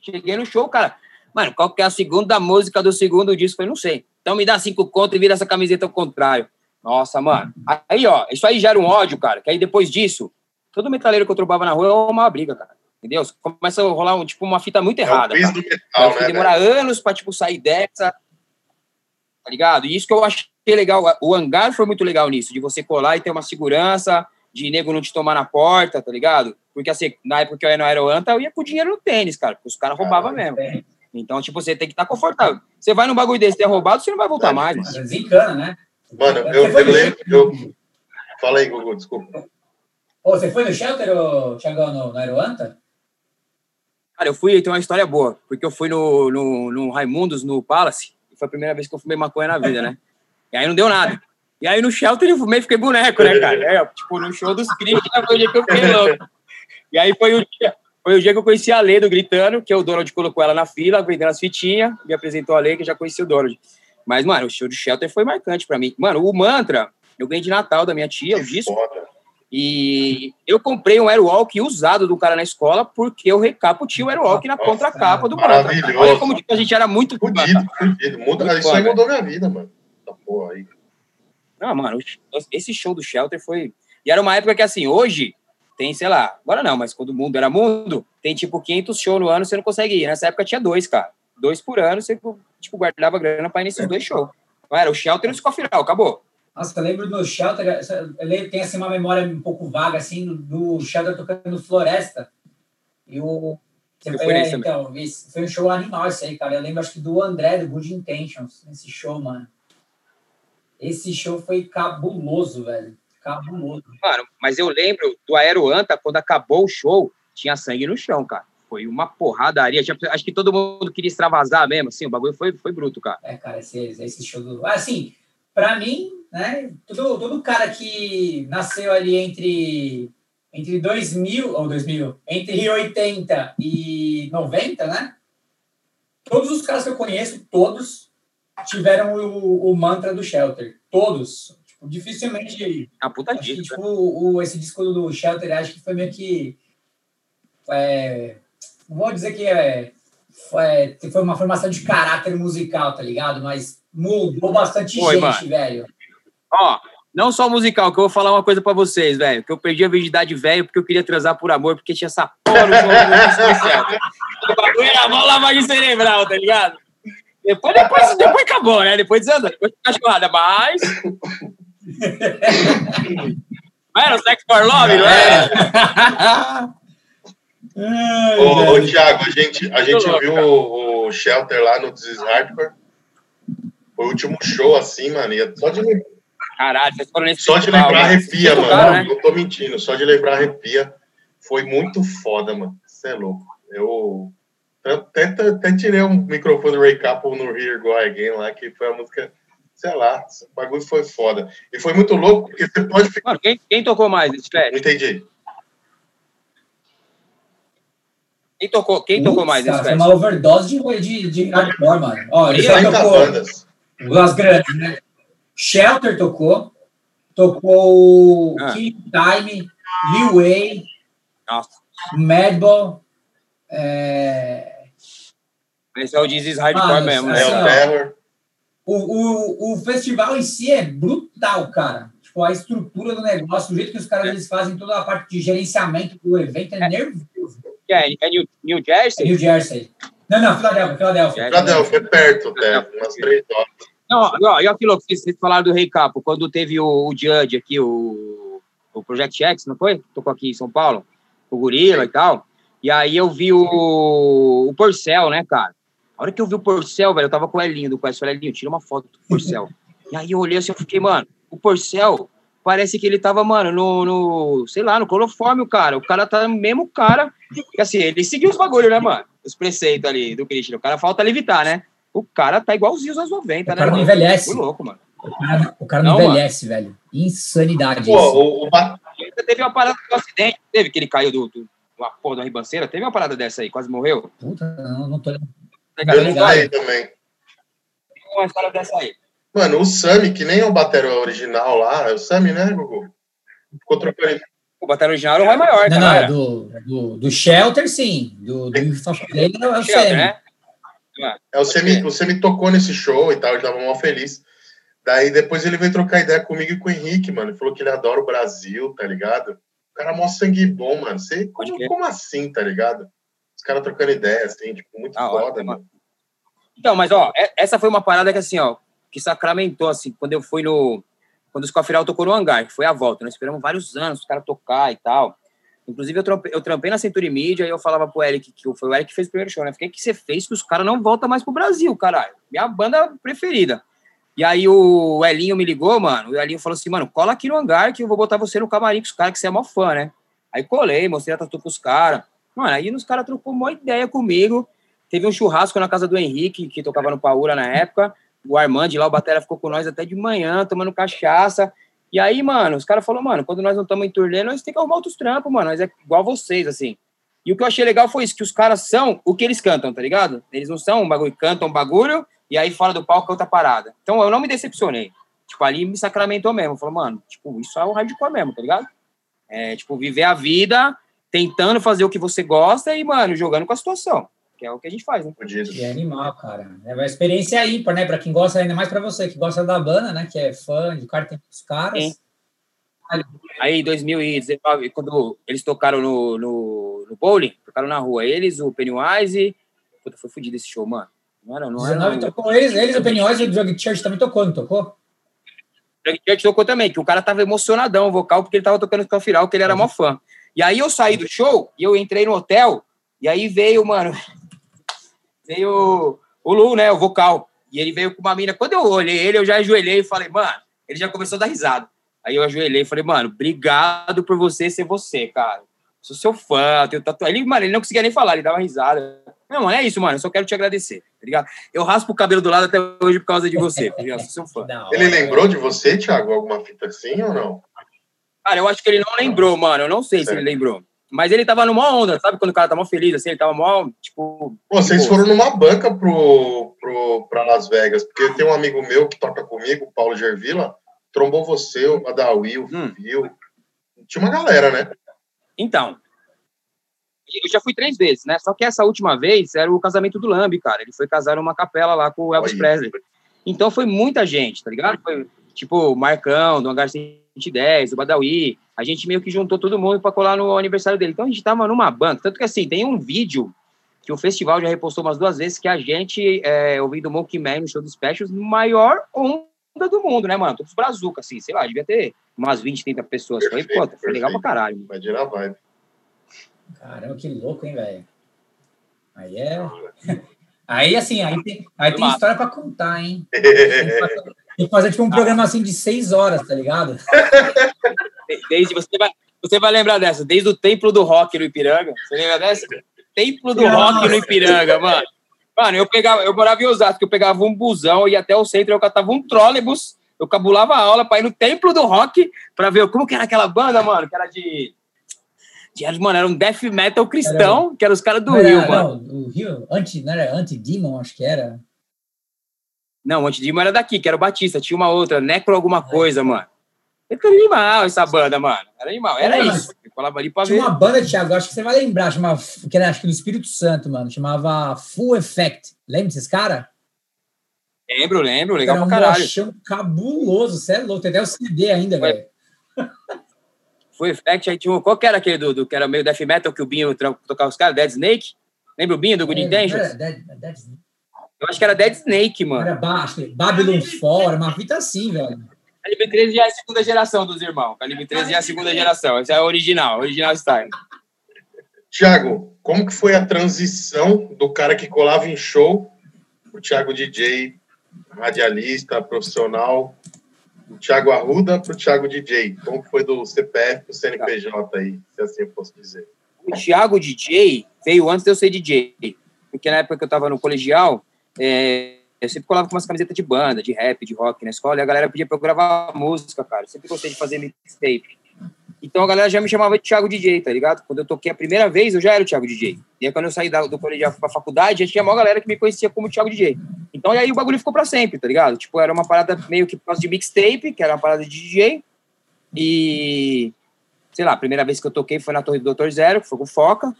S4: Cheguei no show, cara. Mano, qual que é a segunda música do segundo disco? Eu não sei. Então me dá cinco conto e vira essa camiseta ao contrário. Nossa, mano. Aí, ó, isso aí gera um ódio, cara. Que aí depois disso, todo metaleiro que eu trombava na rua é uma briga, cara. Entendeu? Começa a rolar um, tipo, uma fita muito errada. É o do metal, né, demorar anos pra, tipo, sair dessa tá ligado? E isso que eu achei legal, o hangar foi muito legal nisso, de você colar e ter uma segurança, de nego não te tomar na porta, tá ligado? Porque assim, na época que eu ia no Aeroanta, eu ia com dinheiro no tênis, cara, porque os caras roubavam mesmo. Então, tipo, você tem que estar tá confortável. Você vai num bagulho desse, ter roubado, você não vai voltar mais. Mano.
S3: Desencana, né?
S2: Mano, eu, eu lembro. Eu... Fala aí, Gugu, desculpa.
S3: Ô, você foi no shelter, ou, Thiagão, no, no Aeroanta?
S4: Cara, eu fui, tem uma história boa, porque eu fui no, no, no Raimundos, no Palace, foi a primeira vez que eu fumei maconha na vida, né? E aí não deu nada. E aí no shelter eu fumei e fiquei boneco, né, cara? É, tipo, no show dos Christian foi o dia que eu fiquei louco. E aí foi o dia, foi o dia que eu conheci a Lê do Gritando, que o Donald colocou ela na fila, vendendo as fitinhas, me apresentou a Lê, que eu já conheci o Donald. Mas, mano, o show do Shelter foi marcante pra mim. Mano, o Mantra, eu ganhei de Natal da minha tia, o disco. E eu comprei um Airwalk usado do cara na escola porque eu recaputinha o Airwalk na contracapa do Mantra. Olha como a gente era muito
S2: fudido, fudido. Muda, isso aí mudou minha vida, mano. Essa porra aí.
S4: Não, mano, esse show do Shelter foi. E era uma época que, assim, hoje tem, sei lá, agora não, mas quando o mundo era mundo, tem tipo 500 shows no ano, você não consegue ir. Nessa época tinha dois, cara. dois por ano, você tipo, guardava grana para ir nesses dois shows. Não era o Shelter e o Scofiral, acabou.
S3: Nossa, eu lembro do Shelter, eu lembro, tem assim, uma memória um pouco vaga, assim, do Shelter tocando Floresta. E o. Você foi, é, então, esse foi um show animal isso aí, cara. Eu lembro, acho que do André, do Good Intentions, nesse show, mano. Esse show foi cabuloso, velho.
S4: Mano, mas eu lembro do Aeroanta, quando acabou o show, tinha sangue no chão, cara. Foi uma porradaria. Acho que todo mundo queria extravasar mesmo, assim, o bagulho foi, foi bruto, cara.
S3: É, cara, esse, esse show do. Assim, pra mim, né, todo, todo cara que nasceu ali entre, entre 2000, ou 2000, entre 80 e 90, né? Todos os caras que eu conheço, todos tiveram o, o mantra do Shelter. Todos. Dificilmente.
S4: A puta
S3: Acho que,
S4: dica.
S3: tipo, o, esse disco do Shelter, acho que foi meio que. É, não vou dizer que é, foi, que foi uma formação de caráter musical, tá ligado? Mas mudou bastante
S4: Foi,
S3: gente,
S4: mano.
S3: velho.
S4: Ó, não só musical, que eu vou falar uma coisa pra vocês, velho. Que eu perdi a virgindade velho porque eu queria transar por amor, porque tinha essa porra no. O bagulho era mó lavagem cerebral, tá ligado? Depois, depois, depois acabou, né? Depois desandou, depois cachorrada, mas. Não era o Sex for Love, não era?
S2: Ô, ô, Thiago, a gente, a gente
S4: louco,
S2: viu
S4: cara.
S2: o, o Shelter lá no This is Hardcore. Foi o último show, assim, mano. E só de,
S4: Caralho, vocês foram nesse
S2: só de lembrar arrepia, mano.
S4: tocaram, né?
S2: Não tô mentindo, só de lembrar arrepia. Foi muito foda, mano. Você é louco. Eu até, até, até tirei um microfone do Ray Capel no Here Go Again lá, que foi a música, sei lá, o bagulho foi foda. E foi muito louco, porque você pode ficar.
S4: Mano, quem, quem tocou mais fest?
S2: entendi.
S4: Quem tocou, quem tocou mais
S3: cara, Foi uma overdose de, de, de hardcore, mano. Ó, ele já
S2: 30
S3: tocou
S2: bandas.
S3: as grandes, né? Shelter tocou, tocou
S4: Ah.
S3: Killing Time, Lil Way,
S4: Nossa,
S3: Madball, é...
S4: esse é o is Hardcore
S3: Mano,
S4: mesmo,
S2: É
S4: né?
S3: assim,
S2: o
S3: ó.
S2: Terror.
S3: O, o, o festival em si é brutal, cara. Tipo, a estrutura do negócio, o jeito que os caras eles fazem toda a parte de gerenciamento do evento é, nervoso.
S4: Que é, é New, New
S3: É
S4: Jersey?
S3: New Jersey. Não, não, Filadélfia, Filadélfia.
S2: Filadélfia, é perto, até, umas três horas.
S4: Não, e aquilo que vocês falaram do Rei Capo, quando teve o, o Judge aqui, o, o Project X, não foi? Tocou aqui em São Paulo, o Gorila e tal. E aí eu vi o, o Porcel, né, cara? A hora que eu vi o Porcel, velho, eu tava com o Elinho do Quest, falei, Elinho, tira uma foto do Porcel. e aí eu olhei assim, eu fiquei, mano, o Porcel parece que ele tava, mano, no, no sei lá, no clorofórmio, cara. O cara tá mesmo cara, que assim, ele seguiu os bagulhos, né, mano? Os preceitos ali do Christian. O cara falta levitar, né? O cara tá igualzinho os anos 90,
S3: O
S4: né,
S3: cara não
S4: mano?
S3: envelhece.
S4: Foi louco, mano.
S3: O cara, o cara não,
S4: Não,
S3: envelhece, velho. Insanidade
S2: Pô,
S3: isso.
S2: o, o
S4: teve uma parada do acidente, teve que ele caiu do, do uma porra da ribanceira, teve uma parada dessa aí, quase morreu.
S3: Puta, não, não tô
S2: eu não falei também.
S4: Uma história dessa aí.
S2: Mano, o Sami, que nem é o batera original lá, é o Sami, né, Gugu? Ficou trocando.
S4: O batalhão original era o Roy Maior,
S3: Não,
S4: tá?
S3: não,
S4: era?
S3: do, do, do Shelter, sim. Do, do Infrastructure dele é o
S4: Shelter,
S3: Sam.
S4: né?
S2: É, o Semi, o Semi tocou nesse show e tal, ele tava mó feliz. Daí depois ele veio trocar ideia comigo e com o Henrique, mano. Ele falou que ele adora o Brasil, tá ligado? O cara é mó sangue bom, mano. Você,
S4: Pode
S2: como, como assim, tá ligado? Os caras trocando ideia, assim, tipo, muito
S4: hora,
S2: foda,
S4: mano. Então, mas ó, é- essa foi uma parada que assim, ó, que sacramentou, assim, quando eu fui no. Quando o Scofiral tocou no hangar, que foi a volta. Nós esperamos vários anos os caras tocar e tal. Inclusive, eu trampei, eu trampei na Century Media e eu falava pro Eric, que foi o Eric que fez o primeiro show, né? Fiquei, o que você fez que os caras não voltam mais pro Brasil, caralho? Minha banda preferida. E aí o Elinho me ligou, mano. O Elinho falou assim, mano, cola aqui no hangar que eu vou botar você no camarim com os caras, que você é mó fã, né? Aí colei, mostrei a tatu pros caras. Mano, aí os caras trocou uma ideia comigo. Teve um churrasco na casa do Henrique, que tocava no Paura na época. O Armand lá, o Batera ficou com nós até de manhã, tomando cachaça. E aí, mano, os caras falaram, mano, quando nós não estamos em turnê, nós temos que arrumar outros trampos, mano. Nós é igual vocês, assim. E o que eu achei legal foi isso, que os caras são o que eles cantam, tá ligado? Eles não são um bagulho, cantam um bagulho, e aí fora do palco canta parada. Então eu não me decepcionei. Tipo, ali me sacramentou mesmo. Falou, mano, tipo, isso é o hardcore mesmo, tá ligado? É, tipo, viver a vida tentando fazer o que você gosta e, mano, jogando com a situação. Que é o que a gente faz, né?
S3: Que é animal, cara. É uma experiência ímpar, né? Pra quem gosta, ainda mais pra você, que gosta da banda, né? Que é fã de cara tem os caras.
S4: Sim. Aí, em 2019, quando eles tocaram no, no, no bowling, tocaram na rua, eles, o Pennywise. Puta, foi fodido esse show, mano. Não era, não era.
S3: 19 tocou eles, eles, o Pennywise e o Drug Church também tocou, não tocou?
S4: Drag Church tocou também, que o cara tava emocionadão o vocal, porque ele tava tocando no final, que ele era mó fã. E aí eu saí do show e eu entrei no hotel, e aí veio, mano, veio o Lu, né, o vocal. E ele veio com uma mina. Quando eu olhei ele, eu já ajoelhei e falei, mano, ele já começou a dar risada. Aí eu ajoelhei e falei, mano, obrigado por você ser você, cara. Sou seu fã, tenho tatuagem. Ele, mano, ele não conseguia nem falar, ele dava risada. Não, mano, é isso, mano. Eu só quero te agradecer, tá ligado? Eu raspo o cabelo do lado até hoje por causa de você, tá? Sou seu fã.
S3: Hora.
S2: Ele lembrou de você, Thiago, alguma fita assim ou não?
S4: Cara, eu acho que ele não lembrou, mano. Eu não sei se ele lembrou. Mas ele tava numa onda, sabe? Quando o cara tá mó feliz, assim, ele tava mó, tipo...
S2: Pô, vocês
S4: Pô.
S2: foram numa banca pro, pro, pra Las Vegas, porque tem um amigo meu que toca comigo, o Paulo Gervila, trombou você, o Badawi, o
S4: Hum.
S2: Tinha uma galera, né?
S4: Então, eu já fui três vezes, né? Só que essa última vez era o casamento do Lambi, cara. Ele foi casar numa capela lá com o Elvis
S2: Olha.
S4: Presley. Então foi muita gente, tá ligado? Foi, tipo, o Marcão, do Hangar 110, o Badawi. A gente meio que juntou todo mundo pra colar no aniversário dele. Então a gente tava numa banca. Tanto que, assim, tem um vídeo que o festival já repostou umas duas vezes, que a gente, é, ouvindo o Monkey Man no show dos Specials, maior onda do mundo, né, mano? Todos brazucas, assim, sei lá, devia ter umas 20, 30 pessoas. Foi,
S2: Perfeito,
S4: pô, foi legal pra caralho.
S2: Vai tirar vibe.
S3: Caramba, que louco, hein, velho? Aí é. Aí, assim, aí tem, aí tem história pra contar, hein? Tem que fazer- tipo, um programa assim de seis horas, tá ligado?
S4: Desde, você, vai, você vai lembrar dessa, desde o Templo do Rock no Ipiranga. Você lembra dessa? Templo do Rock no Ipiranga, mano. Mano, eu pegava, eu morava em Osasco, eu pegava um busão, ia até o centro, eu catava um trólebus, eu cabulava a aula pra ir no Templo do Rock pra ver como que era aquela banda, mano, que era de. de mano, era um death metal cristão, que eram os caras do
S3: era-
S4: Rio, mano.
S3: Não, o Rio, anti, não era anti-demon, acho que era.
S4: Não, o Antidimo era daqui, que era o Batista. Tinha uma outra, Necro alguma coisa, mano. Era animal essa banda, mano. Era animal. Era
S3: Era,
S4: isso. Eu colava ali pra ver.
S3: Tinha uma banda, Thiago, acho que você vai lembrar, chamava, que era acho que do Espírito Santo, mano. Chamava Full Effect. Lembra desses caras?
S4: Lembro, lembro. Legal
S3: Era um
S4: pra caralho.
S3: mochão cabuloso, é louco. Tem até o CD ainda,
S4: Ué.
S3: velho.
S4: Foi Effect, aí tinha um, qual que era aquele do, do- que era meio death metal que o Binho tocava os caras? Dead Snake? Lembra o Binho do Good
S3: É,
S4: Intentions?
S3: era Dead- Dead-
S4: Eu acho que era Dead Snake, mano.
S3: Era baixo, Babylon Fall, era uma fita assim, velho.
S4: Calibre 13 já é a segunda geração dos irmãos. Calibre 13 já é a segunda geração. Essa é a original, original style.
S2: Tiago, como que foi a transição do cara que colava em show, o Thiago DJ, radialista, profissional, do Thiago Arruda para o Thiago DJ? Como que foi do CPF para o CNPJ aí, se assim eu posso dizer?
S4: O Thiago DJ veio antes de eu ser DJ. Porque na época que eu tava no colegial, é, eu sempre colava com umas camisetas de banda, de rap, de rock na escola, e a galera pedia pra eu gravar música, cara. Eu sempre gostei de fazer mixtape. Então a galera já me chamava de Thiago DJ, tá ligado? Quando eu toquei a primeira vez, eu já era o Thiago DJ. E aí quando eu saí da- do colegial pra faculdade, já tinha uma galera que me conhecia como Thiago DJ. Então aí o bagulho ficou pra sempre, tá ligado? Tipo, era uma parada meio que de mixtape, que era uma parada de DJ. E sei lá, a primeira vez que eu toquei foi na Torre do Doutor Zero, que foi com o Foca.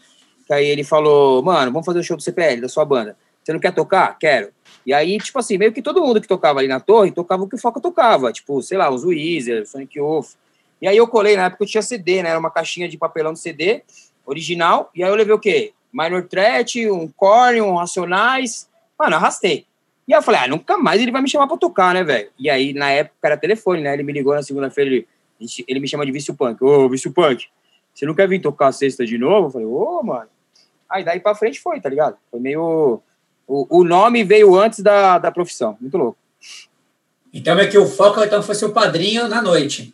S4: Que aí ele falou, mano, vamos fazer o show do CPL, da sua banda. Você não quer tocar? Quero. E aí, tipo assim, meio que todo mundo que tocava ali na torre tocava o que o Foca tocava. Tipo, sei lá, os Weezer, Sonic Youth. E aí eu colei, na época eu tinha CD, né? Era uma caixinha de papelão de CD, original. E aí eu levei o quê? Minor Threat, um Korn, um Racionais. Mano, arrastei. E aí eu falei, ah, nunca mais ele vai me chamar pra tocar, né, velho? E aí, na época, era telefone, né? Ele me ligou na segunda-feira, ele, ele me chama de Vício Punk. Ô, Vício Punk, você não quer vir tocar sexta de novo? Eu falei, ô, mano. Aí daí pra frente foi, tá ligado? Foi meio. O, o nome veio antes da, da profissão. Muito louco.
S3: Então é que o Foca então, foi seu padrinho na noite.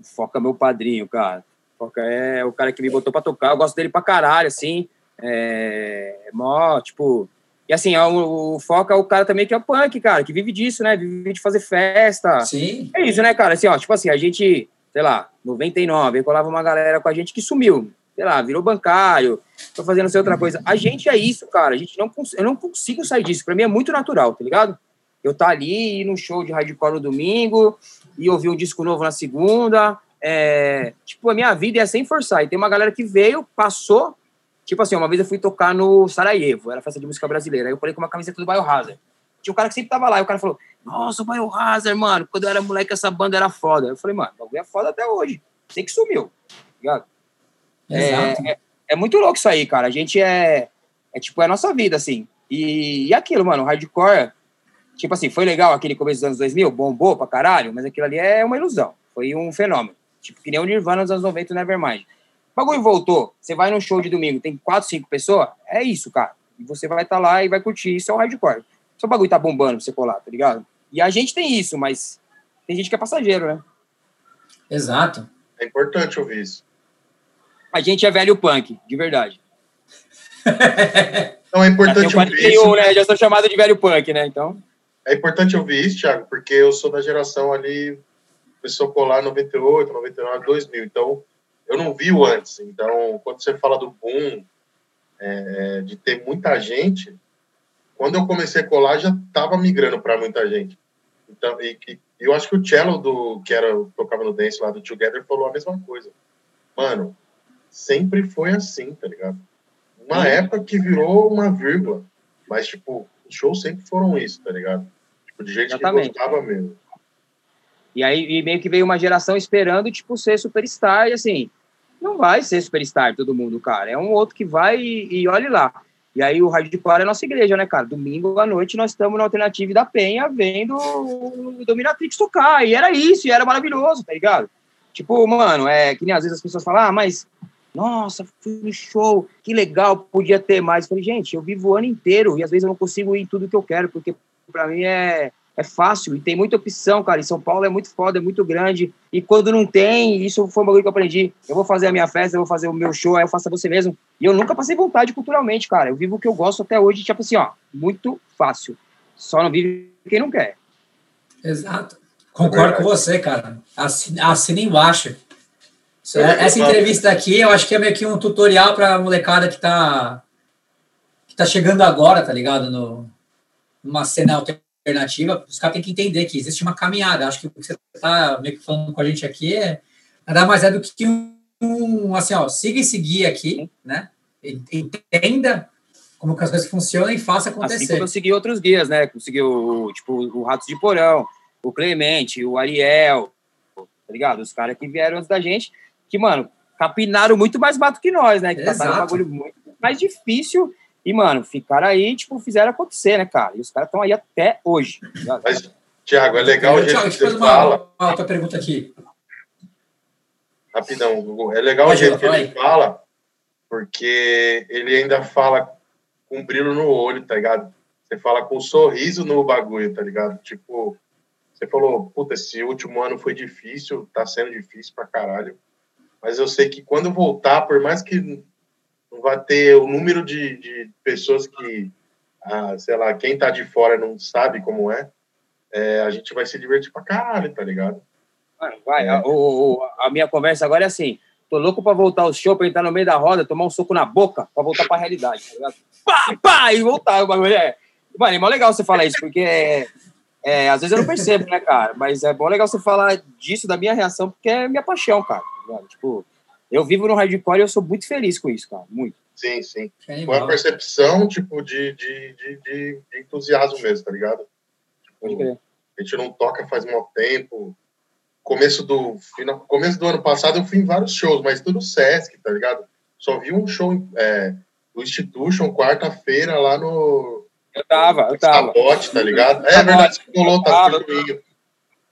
S4: O Foca é meu padrinho, cara. O Foca é o cara que me botou pra tocar. Eu gosto dele pra caralho, assim. É, é mó, tipo. E assim, é o, o Foca é o cara também que é punk, cara, que vive disso, né? Vive de fazer festa.
S3: Sim.
S4: É isso, né, cara? Assim, ó, tipo assim, a gente, sei lá, 99, aí colava uma galera com a gente que sumiu. Sei lá, virou bancário, tô fazendo sei outra coisa. A gente é isso, cara. A gente não eu não consigo sair disso. Pra mim é muito natural, tá ligado? Eu tá ali, no show de hardcore no domingo, e ouvir um disco novo na segunda. É, tipo, a minha vida é sem forçar. E tem uma galera que veio, passou. Tipo assim, uma vez eu fui tocar no Sarajevo, era festa de música brasileira. Aí eu falei com uma camiseta do Biohazard. Tinha um cara que sempre tava lá, e o cara falou: Nossa, o Biohazard, mano, quando eu era moleque, essa banda era foda. Eu falei, mano, o bagulho é foda até hoje. Sei que sumiu. Ligado? É, é, é muito louco isso aí, cara. A gente é. É tipo, é a nossa vida, assim. E, e aquilo, mano, o hardcore, tipo assim, foi legal aquele começo dos anos 2000, bombou pra caralho, mas aquilo ali é uma ilusão. Foi um fenômeno. Tipo, que nem o Nirvana nos anos 90 e Nevermind. O bagulho voltou. Você vai num show de domingo, tem quatro, cinco pessoas, é isso, cara. E você vai estar tá lá e vai curtir. Isso é o hardcore. Seu bagulho tá bombando pra você colar, tá ligado? E a gente tem isso, mas tem gente que é passageiro, né?
S3: Exato.
S2: É importante ouvir isso.
S4: A gente é velho punk, de verdade.
S2: Então é importante
S4: Já,
S2: ouvir isso.
S4: né? Já sou chamado de velho punk, né? Então.
S2: É importante ouvir isso, Thiago, porque eu sou da geração ali, começou a colar 98, 99, 2000. Então, eu não vi o antes. Então, quando você fala do boom, é, de ter muita gente, quando eu comecei a colar, já estava migrando para muita gente. Então, e, e, eu acho que o cello do que era tocava no dance lá do Together falou a mesma coisa. Mano, sempre foi assim, tá ligado? Uma época que virou uma vírgula, mas tipo, os shows sempre foram isso, tá ligado? Tipo, de gente
S4: Exatamente.
S2: que gostava mesmo.
S4: E aí e meio que veio uma geração esperando, tipo, ser superstar, e assim, não vai ser superstar todo mundo, cara. É um outro que vai e, e olhe lá. E aí o Hardcore é a nossa igreja, né, cara? Domingo à noite nós estamos na Alternativa da Penha vendo o Dominatrix tocar. E era isso, e era maravilhoso, tá ligado? Tipo, mano, é que nem às vezes as pessoas falam, ah, mas, nossa, fui no show, que legal, podia ter mais. Falei, gente, eu vivo o ano inteiro e às vezes eu não consigo ir em tudo que eu quero, porque pra mim é, é fácil e tem muita opção, cara. Em São Paulo é muito foda, é muito grande. E quando não tem, isso foi um bagulho que eu aprendi. Eu vou fazer a minha festa, eu vou fazer o meu show, aí eu faço a você mesmo. E eu nunca passei vontade culturalmente, cara. Eu vivo o que eu gosto até hoje, tipo assim, ó, muito fácil. Só não vive quem não quer.
S3: Exato. Concordo com você, cara. Assina embaixo. Isso é- essa entrevista aqui, eu acho que é meio que um tutorial para molecada que tá que tá chegando agora, tá ligado? No, numa cena alternativa. Os caras têm que entender que existe uma caminhada. Acho que o que você tá meio que falando com a gente aqui é nada mais é do que um, assim, ó, siga esse guia aqui, né? Entenda como que as coisas funcionam e faça
S4: Assim
S3: acontecer.
S4: como eu segui outros guias, né? Consegui o, tipo, o Ratos de Porão, o Clemente, o Ariel, tá ligado? Os caras que vieram antes da gente, que, mano, capinaram muito mais mato que nós, né? Que passaram um
S3: Exato.
S4: bagulho muito mais difícil e, mano, ficaram aí, tipo, fizeram acontecer, né, cara? E os caras estão aí até hoje. tá?
S2: Mas, Thiago, é legal o jeito
S3: Thiago,
S2: que você
S3: uma,
S2: fala.
S3: uma outra pergunta aqui.
S2: Rapidão, Gugu. É legal o
S3: Pode
S2: jeito
S3: ir,
S2: que ele fala, porque ele ainda fala com brilho no olho, tá ligado? Você fala com um sorriso no bagulho, tá ligado? Tipo, você falou, puta, esse último ano foi difícil, tá sendo difícil pra caralho. Mas eu sei que quando voltar, por mais que não vai ter o número de, de pessoas que, ah, sei lá, quem tá de fora não sabe como é, é, a gente vai se divertir pra caralho, tá ligado?
S4: Mano, vai, a, o- o- a minha conversa agora é assim: tô louco pra voltar ao show, pra entrar no meio da roda, tomar um soco na boca, pra voltar pra realidade, tá ligado? Pá, pá, e voltar. O bagulho é. Mano, é mó legal você falar isso, porque é, é, às vezes eu não percebo, né, cara? Mas é bom legal você falar disso, da minha reação, porque é minha paixão, cara. tá? Tipo, eu vivo no hardcore e eu sou muito feliz com isso, cara. Muito.
S2: Sim, sim.
S3: Que
S2: Foi
S3: animal.
S2: uma percepção, tipo, de, de, de, de- entusiasmo mesmo, tá ligado? Tipo, a gente não toca faz um tempo. Começo do, final, começo do ano passado eu fui em vários shows, mas tudo Sesc, tá ligado? Só vi um show é, do Institution, quarta-feira, lá no
S4: Eu tava, eu tava.
S2: Sabote, tá ligado? É
S4: Sabote.
S2: verdade, você colou, tá
S4: Tava.
S2: comigo.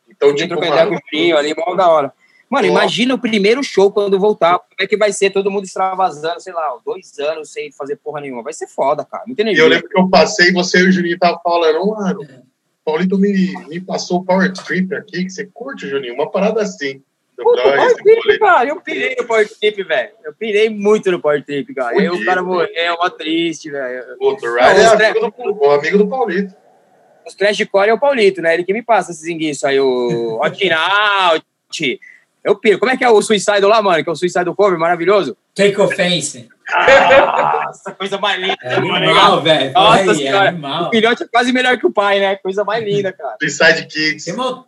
S2: Então,
S4: Podia
S2: tipo,
S4: ideia com
S2: mano,
S4: o Juninho ali, mó da hora. Mano, imagina o primeiro show quando voltar. Como é que vai ser todo mundo extravasando, sei lá, dois anos sem fazer porra nenhuma. Vai ser foda, cara. Muita
S2: E
S4: energia.
S2: eu lembro que eu passei, você e o Juninho estavam falando, mano, Paulito me, me passou o Power Trip aqui, que você curte, Juninho? Uma parada assim. Eu
S4: Puta,
S2: falei, "Ah,
S4: Power Trip, cara. Eu pirei no Power Trip, velho. Eu pirei muito no Power Trip, cara. Aí o
S2: Fudido.
S4: cara morreu, mó triste, velho.
S2: O Ryan é amigo do, o amigo do Paulito.
S4: Os trash core é o Paulito, né? Ele que me passa esses enguiços aí, o Hot Out. Eu piro. Como é que é o Suicide lá, mano? Que é o Suicide do cover, maravilhoso.
S3: Take offense.
S4: Nossa, coisa mais linda.
S3: É animal, velho.
S4: Nossa
S3: é
S4: senhora.
S3: animal.
S4: O filhote é quase melhor que o pai, né? Coisa mais linda, cara.
S2: Suicide Kids.
S3: Tem uma,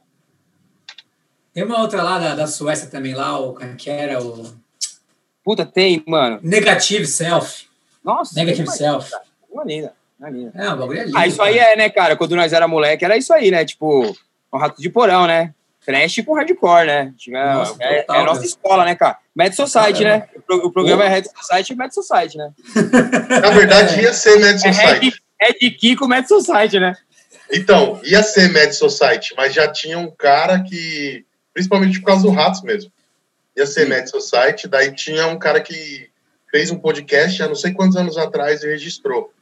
S3: tem uma outra lá da, da Suécia também, lá, o que era o
S4: Puta, tem, mano.
S3: Negative Self.
S4: Nossa.
S3: Negative Self.
S4: Uma linda, uma linda.
S3: É, o bagulho é lindo.
S4: Ah, isso aí
S3: cara.
S4: é, né, cara? Quando nós era moleque, era isso aí, né? Tipo, um rato de porão, né? Trash com hardcore, né? Tinha-
S3: Nossa,
S4: é,
S3: total,
S4: é a nossa escola, né, cara? Mad Society,
S3: Caramba.
S4: né? O, pro- o programa é Red Society e Mad Society, né?
S2: Na verdade, ia ser Mad
S4: É
S2: Society.
S4: É de Kiko Mad Society, né?
S2: Então, ia ser Mad Society, mas já tinha um cara que, principalmente por causa do Ratos mesmo, ia ser Mad Society, daí tinha um cara que fez um podcast há não sei quantos anos atrás e registrou.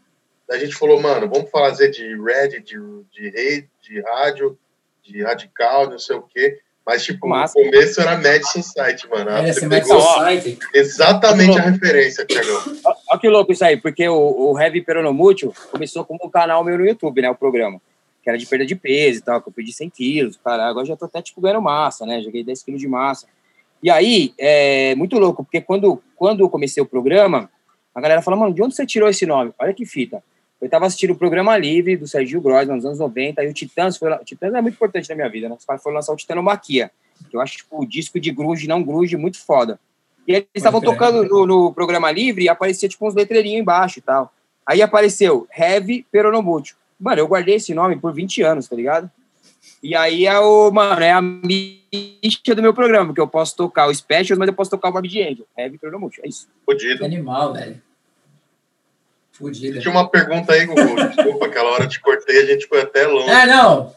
S2: Daí a gente falou, mano, vamos fazer de Red, de, de rede, de rádio, de radical, não sei o quê. Mas, tipo,
S4: Massa.
S2: no começo era Mad Society, mano.
S3: Era
S2: Você pegou
S3: Society.
S2: exatamente a referência, Tiagão.
S4: Olha que louco isso aí, porque o, o Heavy Peronomútil começou como um canal meu no YouTube, né? O programa. Que era de perda de peso e tal, que eu perdi 100 quilos. Cara, agora já tô até, tipo, ganhando massa, né? Joguei 10 quilos de massa. E aí, é muito louco, porque quando, quando eu comecei o programa, a galera fala, mano, de onde você tirou esse nome? Olha que fita. Eu tava assistindo o programa livre do Sergio Grossman nos anos 90, e o Titãs foi lá. O Titãs é muito importante na minha vida, né? Os caras foram lançar o Titanomaquia, que eu acho, tipo, o disco de grunge, não grunge, muito foda. E eles estavam tocando no, no programa livre e aparecia, tipo, uns letreirinhos embaixo e tal. Aí apareceu Heavy Peronomútil. Mano, eu guardei esse nome por 20 anos, tá ligado? E aí é o, mano, é a mística do meu programa, porque eu posso tocar o Specials, mas eu posso tocar o Morbid Angel. Heavy Peronomútil, é isso.
S3: Que
S2: Fudido.
S3: animal, velho. Fudido.
S2: Tinha uma pergunta aí, Gugu. Desculpa, aquela hora eu te cortei, a gente foi até longe.
S3: É, não.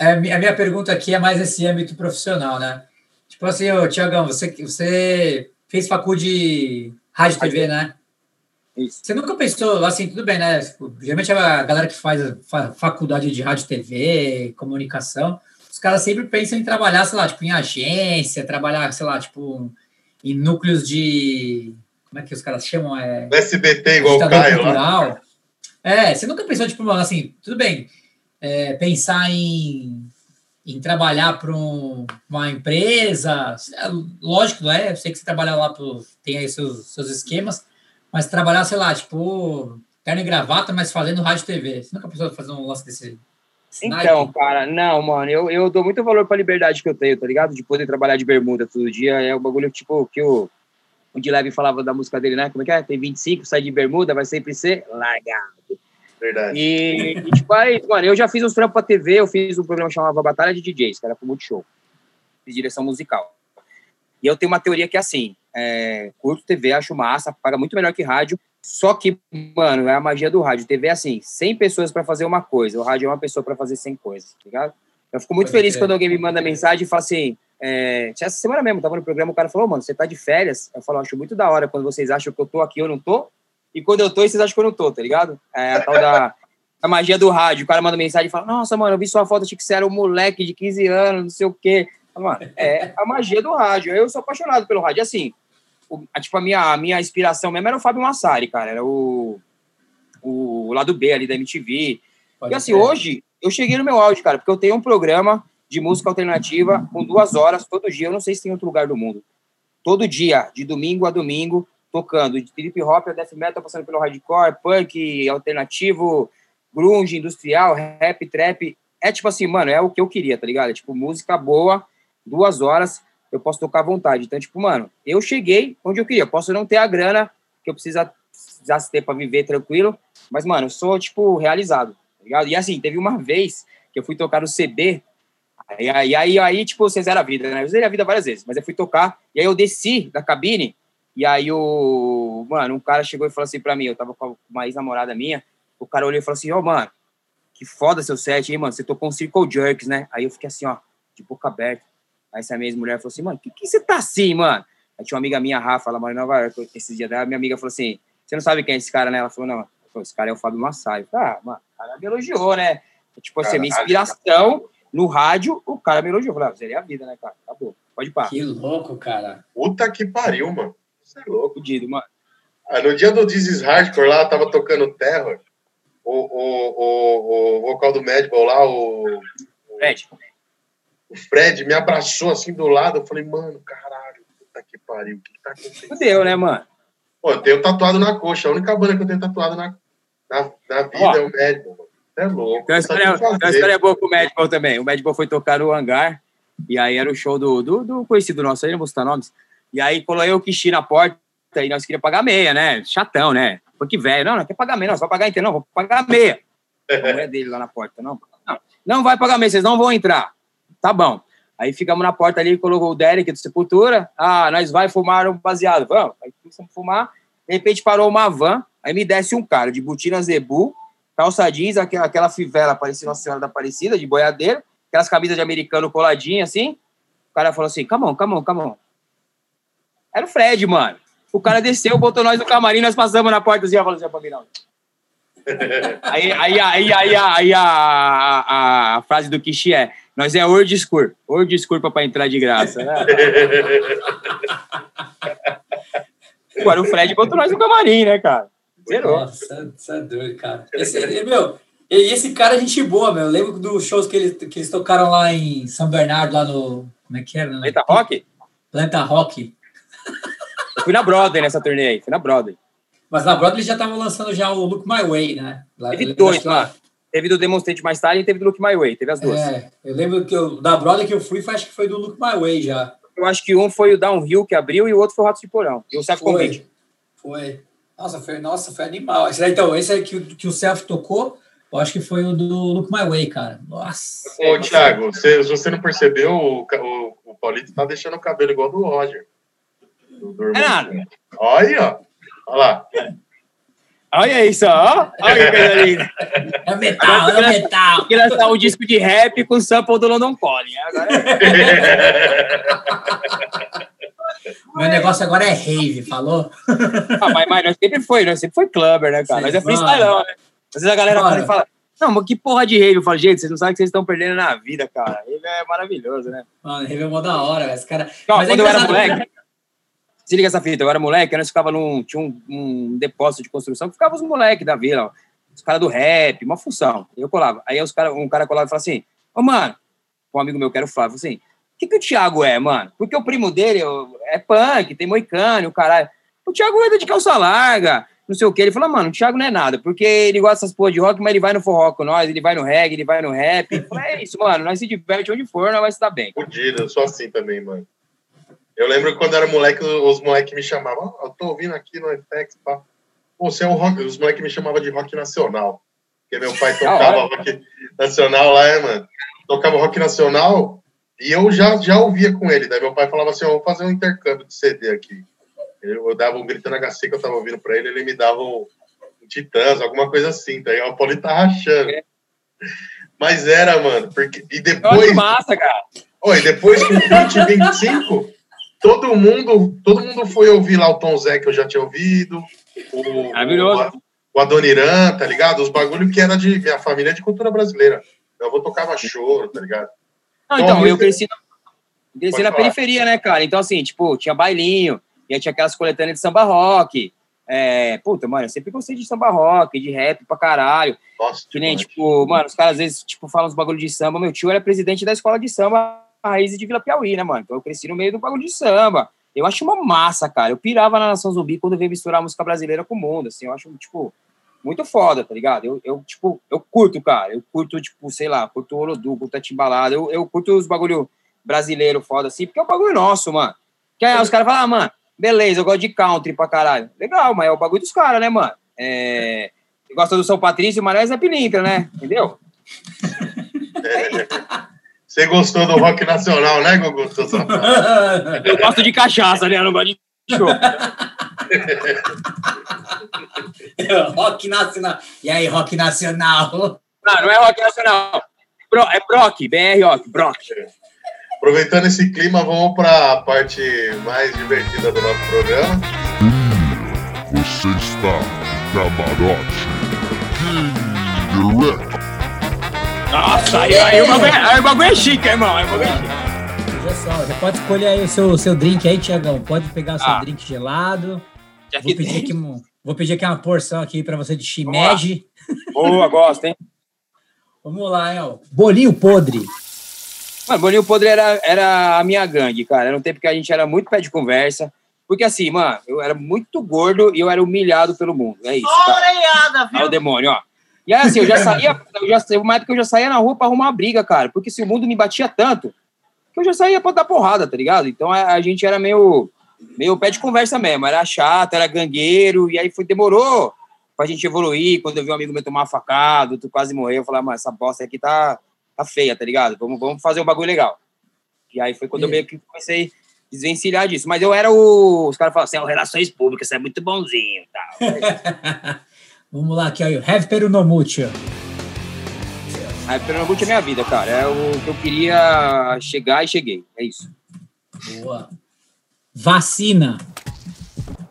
S3: É, a minha pergunta aqui é mais esse âmbito profissional, né? Tipo assim, ô, Tiagão, você, você fez faculdade de rádio e TV, né?
S4: Isso.
S3: Você nunca pensou, assim, tudo bem, né? Tipo, geralmente a galera que faz faculdade de rádio e TV, comunicação, os caras sempre pensam em trabalhar, sei lá, tipo, em agência, trabalhar, sei lá, tipo, em núcleos de. Como é que os caras chamam? É,
S2: SBT, igual o Caio lá.
S3: cultural. É, você nunca pensou, tipo, assim, tudo bem, é, pensar em, em trabalhar para uma empresa, é, lógico, não é? Eu sei que você trabalha lá, pro, tem aí seus, seus esquemas, mas trabalhar, sei lá, tipo, terno e gravata, mas fazendo rádio e TV. Você nunca pensou em fazer um lance desse?
S4: Então,
S3: naipe?
S4: cara, não, mano, eu, eu dou muito valor pra liberdade que eu tenho, tá ligado? De poder trabalhar de bermuda todo dia. É o bagulho, tipo, que o, o de Leve falava da música dele, né? Como é que é? Tem 25, sai de bermuda, vai sempre ser largado.
S2: Verdade.
S4: E, e, tipo, aí, mano, eu já fiz uns trampos pra TV, eu fiz um programa que chamava Batalha de DJs, que era pro Multishow. Fiz direção musical. E eu tenho uma teoria que é assim, é, curto TV, acho massa, paga muito melhor que rádio, só que, mano, é a magia do rádio. TV é assim, 100 pessoas pra fazer uma coisa, o rádio é uma pessoa pra fazer 100 coisas, tá ligado? Eu fico muito feliz quando alguém me manda mensagem e fala assim, é, essa semana mesmo, tava no programa, o cara falou, mano, você tá de férias? Eu falo, acho muito da hora quando vocês acham que eu tô aqui, eu não tô, e quando eu tô, vocês acham que eu não tô, tá ligado? É a tal da a magia do rádio. O cara manda mensagem e fala: Nossa, mano, eu vi sua foto, achei que você era um moleque de 15 anos, não sei o quê. Mano, é a magia do rádio. Eu sou apaixonado pelo rádio. Assim, o- a, tipo, a minha, a minha inspiração mesmo era o Fábio Massari, cara. Era o, o lado B ali da MTV.
S3: Pode
S4: E assim,
S3: crer.
S4: hoje eu cheguei no meu áudio, cara, porque eu tenho um programa de música alternativa com duas horas todo dia. Eu não sei se tem outro lugar do mundo. Todo dia, de domingo a domingo, tocando de hip hop a death metal, passando pelo hardcore, punk, alternativo, grunge, industrial, rap, trap. É tipo assim, mano, é o que eu queria, tá ligado? É tipo música boa, duas horas, eu posso tocar à vontade. Então, tipo, mano, eu cheguei onde eu queria. Posso não ter a grana que eu precisa, precisasse ter pra viver tranquilo, mas, mano, eu sou, tipo, realizado, tá ligado? E assim, teve uma vez que eu fui tocar no CB, aí, aí, aí, aí tipo, vocês eram a vida, né? Eu zerei a vida várias vezes, mas eu fui tocar, e aí eu desci da cabine, e aí o, mano, um cara chegou e falou assim pra mim, eu tava com uma ex-namorada minha, o cara olhou e falou assim, ô, mano, que foda seu set, hein, mano? Você tocou um Circle Jerks, né? Aí eu fiquei assim, ó, de boca aberta. Aí essa mesma mulher falou assim, mano, que que você tá assim, mano? Aí tinha uma amiga minha, Rafa, ela mora em Nova York, esses dias dela, minha amiga falou assim, você não sabe quem é esse cara, né? Ela falou, não, Falou, esse cara é o Fábio Massai. Falei, ah, mano, o cara me elogiou, né? Tipo assim, minha inspiração no rádio, o cara me elogiou. Eu falei, ah, seria a vida, né, cara? Acabou. Pode pá.
S3: Que louco, cara.
S2: Puta que pariu, mano. Você é louco.
S4: Fudido, mano.
S2: Ah, no dia do This is Hardcore lá, tava tocando Terror. O, o, o, o vocal do Madball lá, o,
S4: Fred,
S2: o Fred, me abraçou assim do lado. Eu falei, mano, caralho, puta que pariu. O que, que tá acontecendo?
S4: fudeu, né, mano?
S2: Pô, eu tenho tatuado na coxa. A única banda que eu tenho tatuado na, na, na vida
S4: Ó.
S2: é o Madball. mano. É louco.
S4: Tem uma história,
S2: que
S4: tem história boa com o Madball também. O Madball foi tocar no hangar, e aí era o show do, do, do conhecido nosso, aí não vou citar nomes. E aí colou eu o Kishi na porta, e nós queríamos pagar meia, né? Chatão, né? Porque velho, não, não quer pagar meia, não, só pagar inteiro, não, vou pagar meia. A mulher dele lá na porta, não, não, não vai pagar meia, vocês não vão entrar. Tá bom. Aí ficamos na porta ali, colocou o Derek do Sepultura. Ah, nós vai fumar um baseado. Vamos. Aí começamos a fumar. De repente parou uma van. Aí me desce um cara de botina zebu, calça jeans, aquela, aquela fivela, parecia Nossa Senhora da Aparecida, de boiadeiro, aquelas camisas de americano coladinha, assim. O cara falou assim, come on, come on, come on. Era o Fred, mano. O cara desceu, botou nós no camarim, nós passamos na porta assim, falou assim, pra mim, não. Aí, aí, aí, aí, aí a, a, a frase do Kishi é: Nós é old school, old school pra entrar de graça. Né? Agora o Fred botou nós no camarim, né, cara? Zerou.
S3: Nossa, isso é doido, cara. Esse, meu, e esse cara é gente boa, meu. Eu lembro dos shows que eles, que eles tocaram lá em São Bernardo, lá no. Como é que era?
S4: Planeta Rock?
S3: Planeta Rock.
S4: Eu fui na Broadway nessa turnê aí, fui na Broadway.
S3: Mas na Broadway eles já estavam lançando já o Look My Way, né? Lá,
S4: Teve dois lá. Teve do Demonstrate mais tarde e teve do Look My Way, teve as duas.
S3: É, eu lembro que eu, da Broadway que eu fui, acho que foi do Look My Way já.
S4: Eu acho que um foi o Downhill que abriu e o outro foi o Ratos de Porão. E o Self
S3: Foi. Foi. Nossa, foi, nossa, foi animal. Esse daí, então, esse aí que, o- que o Self tocou, eu acho que foi o do Look My Way, cara. Nossa.
S2: Ô, Thiago, você, se você não percebeu, o, o, o Paulito tá deixando o cabelo igual do Roger. Do, do.
S4: É nada.
S2: Olha aí, ó. Olha lá.
S4: Olha isso, ó. Olha que coisa linda.
S3: É metal, é metal.
S4: Que lançar um disco de rap com sample do London Calling. Agora é...
S3: Meu negócio agora é rave, falou?
S4: ah, mas, mas nós sempre foi, nós sempre foi clubber, né, cara? Nós é
S3: mano.
S4: freestylão, né? Às vezes a galera fala, e fala, não, mas que porra de rave? Eu falo, gente, vocês não sabem o que vocês estão perdendo na vida, cara. Rave é maravilhoso, né?
S3: Mano, rave é mó da hora, velho. Esse cara.
S4: Não,
S3: Mas é
S4: quando eu era moleque, se liga essa fita, eu era moleque, nós ficava num, tinha um, um depósito de construção que ficava os moleques da vila, ó, os caras do rap, uma função. Eu colava. Aí os cara, um cara colava e falava assim, ô, mano, um amigo meu que era o Flávio, assim, o que, que o Thiago é, mano? Porque o primo dele é punk, tem moicano, o caralho. O Thiago anda de calça larga, não sei o quê. Ele falou, mano, o Thiago não é nada, porque ele gosta dessas porra de rock, mas ele vai no forró com nós, ele vai no reggae, ele vai no rap. Falei, é isso, mano, nós se diverte onde for, nós vai se dar bem.
S2: Fudido, eu sou assim também, mano. Eu lembro que quando eu era moleque, os moleques me chamavam, eu tô ouvindo aqui no FX, pá. Pô, você é um rock. Os moleques me chamavam de rock nacional. Porque meu pai tocava
S4: hora.
S2: rock nacional lá, é, mano. Tocava rock nacional e eu já, já ouvia com ele. Daí meu pai falava assim, ó, vou fazer um intercâmbio de CD aqui. Eu, eu dava um gritando HC que eu tava ouvindo pra ele, ele me dava um, um Titãs, alguma coisa assim. Daí o Paulinho tá rachando. Mas era, mano, porque. E
S4: Eu
S2: depois.
S4: acho massa, cara.
S2: Oi, depois com 20, 25, todo mundo, todo mundo foi ouvir lá o Tom Zé, que eu já tinha ouvido. O,
S4: Maravilhoso.
S2: O, o Adoniran, tá ligado? Os bagulho que era de minha família é de cultura brasileira. Meu avô tocava choro, tá ligado?
S4: Não, então, eu cresci, na- cresci na periferia, né, cara? Então, assim, tipo, tinha bailinho, e aí tinha aquelas coletâneas de samba rock. É, puta, mano, eu sempre gostei de samba rock, de rap pra caralho.
S2: Nossa,
S4: Que nem,
S2: demais.
S4: tipo, mano, os caras às vezes, tipo, falam uns bagulho de samba. Meu tio era presidente da escola de samba Raiz de Vila Piauí, né, mano? Então eu cresci no meio do bagulho de samba. Eu acho uma massa, cara. Eu pirava na Nação Zumbi quando veio misturar a música brasileira com o mundo, assim. Eu acho, tipo, muito foda, tá ligado? Eu, eu tipo, eu curto, cara. Eu curto, tipo, sei lá, curto o Olodu, curto a Timbalada. Eu, eu curto os bagulho brasileiro foda, assim, porque é o bagulho nosso, mano. Que aí os caras falam, ah, mano, beleza, eu gosto de country pra caralho. Legal, mas é o bagulho dos caras, né, mano? É... Gosta do São Patrício, mas é Pilintra, né? Entendeu?
S2: Você gostou do rock nacional, né, Gugu?
S4: Eu gosto de cachaça, né? Eu não gosto de show.
S3: rock nacional. E aí, rock nacional?
S4: Não, não é rock nacional. Pro- é Brock, BR Rock, Brock.
S2: Aproveitando esse clima, vamos para a parte mais divertida do nosso programa.
S6: Você está camarote. Direct.
S4: Nossa, aí, aí, o bagulho, é- aí o bagulho é chique, irmão. Aí o bagulho é chique.
S3: Veja só, você pode escolher aí o seu, seu drink aí, Tiagão. Pode pegar o seu
S4: Ah.
S3: drink gelado.
S4: Já
S3: Vou pedir,
S4: tem.
S3: aqui, vou pedir aqui uma porção aqui para você de shimeji.
S4: Boa, gosto, hein?
S3: Vamos lá, El. Bolinho podre.
S4: Mano, Boninho Podre era, era a minha gangue, cara. Era um tempo que a gente era muito pé de conversa. Porque assim, mano, eu era muito gordo e eu era humilhado pelo mundo. É isso, cara.
S5: Oreiada,
S4: É o
S5: viu?
S4: demônio, ó. E assim, eu já saía, eu já, uma época que eu já saía na rua pra arrumar uma briga, cara. Porque se o mundo me batia tanto, que eu já saía pra dar porrada, tá ligado? Então a, a gente era meio, meio pé de conversa mesmo. Era chato, era gangueiro, e aí foi, demorou pra gente evoluir. Quando eu vi um amigo meu tomar uma facada, tu quase morreu, eu falei, "Ah, mas essa bosta aqui tá, tá feia, tá ligado? Vamos, vamos fazer um bagulho legal. E aí foi quando eu meio que comecei a desvencilhar disso. Mas eu era o. Os caras falam assim, "É, relações públicas, você é muito bonzinho e tal.
S3: Vamos lá, aqui, ó. Have Peru no mucho.
S4: A Pernambuco é minha vida, cara. É o que eu queria chegar e cheguei. É isso.
S3: Boa. Vacina.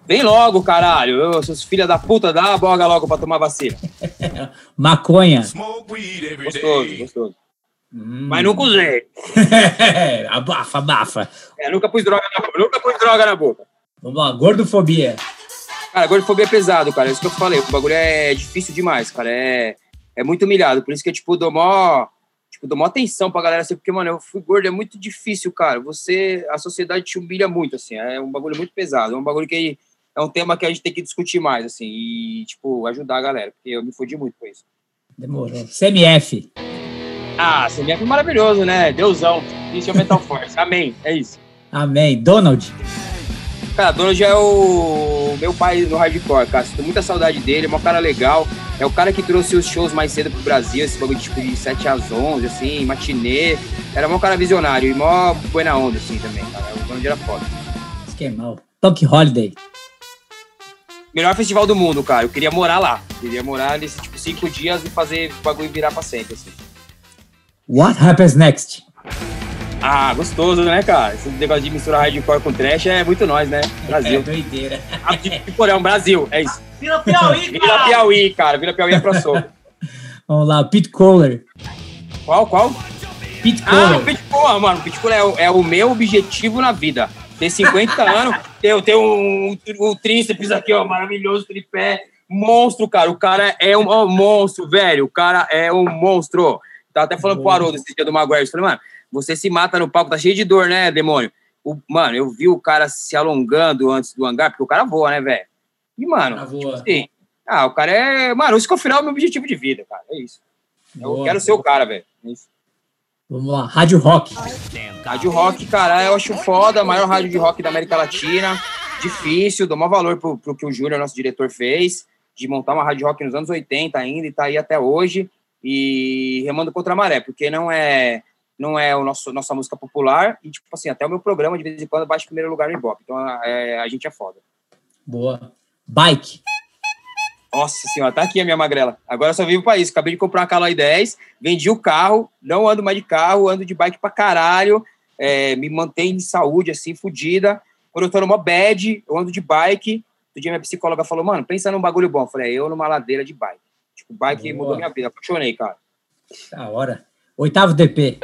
S4: Vem logo, caralho. Eu, seus filha da puta, dá a boga logo pra tomar vacina.
S3: Maconha.
S4: Gostoso, gostoso.
S3: Hum.
S4: Mas nunca usei.
S3: abafa, abafa.
S4: É, nunca pus droga na boca. Nunca pus droga na boca.
S3: Vamos lá, gordofobia.
S4: Cara, gordofobia é pesado, cara. É isso que eu falei. O bagulho é difícil demais, cara. É, é muito humilhado. Por isso que eu, tipo, dou mó, tipo, dou mó atenção pra galera, assim, porque, mano, eu fui gordo, é muito difícil, cara. Você, a sociedade te humilha muito, assim. É um bagulho muito pesado. É um bagulho que é um tema que a gente tem que discutir mais, assim, e, tipo, ajudar a galera, porque eu me fodi muito com isso.
S3: Demorou. CMF.
S4: Ah, CMF é maravilhoso, né? Deusão. Isso é o Metal Force. Amém. É isso.
S3: Amém. Donald.
S4: Cara, Donald é o meu pai no hardcore, cara. Sinto muita saudade dele, é um cara legal. É o cara que trouxe os shows mais cedo pro Brasil, esse bagulho tipo, de 7 às 11, assim, matinê. Era um cara visionário e mó buena onda, assim, também, cara. O Donald era foda.
S3: Esquemal. Punk Holiday.
S4: Melhor festival do mundo, cara. Eu queria morar lá. queria morar nesses, tipo, cinco dias e fazer o bagulho virar pra sempre, assim.
S3: What happens next?
S4: Ah, gostoso, né, cara? Esse negócio de misturar hardcore com trash é muito nós, né?
S3: É
S4: Brasil.
S3: doideira.
S4: Ah, de Porão, Brasil, é isso.
S5: Vila Piauí,
S4: Vila
S5: cara!
S4: Piauí, cara. Vila Piauí é pra soco.
S3: Vamos lá, Pete Kohler.
S4: Qual, qual?
S3: Pete
S4: Ah,
S3: Kohler.
S4: o Pitbull, mano. O Pitbull é, o- é o meu objetivo na vida. Ter 50 anos, eu tenho um, um tríceps aqui, ó, maravilhoso, tripé. Monstro, cara. O cara é um, ó, monstro, velho. O cara é um monstro. Tava até falando pro Haroldo esse dia do Maguire. Eu falei, mano, você se mata no palco, tá cheio de dor, né, demônio? O, mano, eu vi o cara se alongando antes do hangar, porque o cara voa, né, velho? E, mano,
S3: Cara voa.
S4: sim. Ah, o cara é. Mano, isso que é o final é o meu objetivo de vida, cara. É isso. Eu
S3: Boa.
S4: quero ser o cara, velho. É isso.
S3: Vamos lá, Rádio Rock.
S4: Rádio rock, cara, eu acho foda, a maior rádio de rock da América Latina. Difícil, dou maior valor pro, pro que o Júnior, nosso diretor, fez, de montar uma rádio rock nos anos 80 ainda e tá aí até hoje. E remando contra a maré, porque não é não é o nosso nossa música popular e tipo assim, até o meu programa de vez em quando bate em primeiro lugar no Ibope. Então é, a gente é foda.
S3: Boa. Bike.
S4: Nossa senhora, tá aqui a minha magrela. Agora eu só vivo pra isso. Acabei de comprar uma Caloi 10, vendi o carro, não ando mais de carro, ando de bike pra caralho, é, me mantém em saúde, assim, fodida. Quando eu tô numa bad, eu ando de bike. Outro dia minha psicóloga falou, mano, pensa num bagulho bom. Eu falei, é, eu numa ladeira de bike. Tipo, bike
S3: Boa.
S4: mudou minha vida. Apaixonei, cara.
S3: Da hora. Oitavo DP.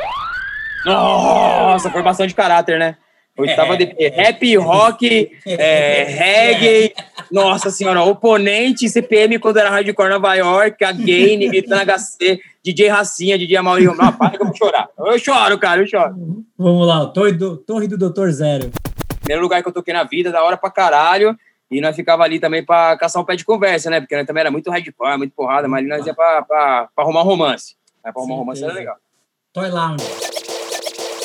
S4: Nossa, formação de caráter, né? Oitava
S3: É.
S4: DP. Rap, rock, é, reggae. Nossa senhora, oponente CPM quando era hardcore Nova York, a Gaine, Gritando HC, DJ Racinha, DJ Amaury. Não, para que eu vou chorar. Eu choro, cara, eu choro.
S3: Vamos lá, Torre do, Torre do Doutor Zero.
S4: Primeiro lugar que eu toquei na vida, da hora pra caralho. E nós ficava ali também pra caçar um pé de conversa, né? Porque nós também era muito hardcore, muito porrada, mas ali nós ia pra, pra, pra arrumar um romance. Aí pra arrumar um romance era legal.
S3: Toy Lounge.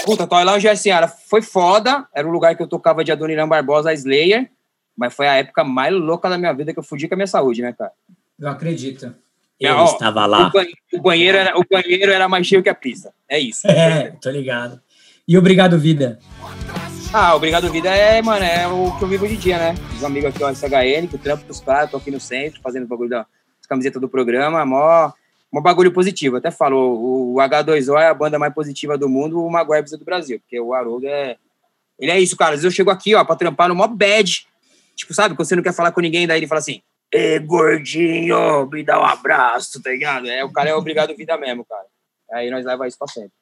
S4: Puta, Toy Lounge, assim, era, foi foda. Era o lugar que eu tocava de Adoniran Barbosa, a Slayer. Mas foi a época mais louca da minha vida que eu fudi com a minha saúde, né, cara?
S3: Eu acredito.
S4: É,
S3: Eu
S4: ó,
S3: estava
S4: O,
S3: lá.
S4: ban- o banheiro era, o banheiro era mais cheio que a pista. É isso.
S3: É, tô ligado. E obrigado, vida.
S4: Ah, obrigado, vida é, mano, é o que eu vivo hoje em dia, né? Os amigos aqui, ó, SHN, que eu trampo com os caras, tô aqui no centro, fazendo o bagulho da as camisetas do programa, mó, mó bagulho positivo. Até falou, o H2O é a banda mais positiva do mundo, o Maguire precisa do Brasil, porque o Haroldo é. Ele é isso, cara. Às vezes eu chego aqui, ó, pra trampar no mó bad. Tipo, sabe, quando você não quer falar com ninguém, daí ele fala assim: Ê, gordinho, me dá um abraço, tá ligado? É, o cara é obrigado vida mesmo, cara. Aí nós leva isso pra sempre.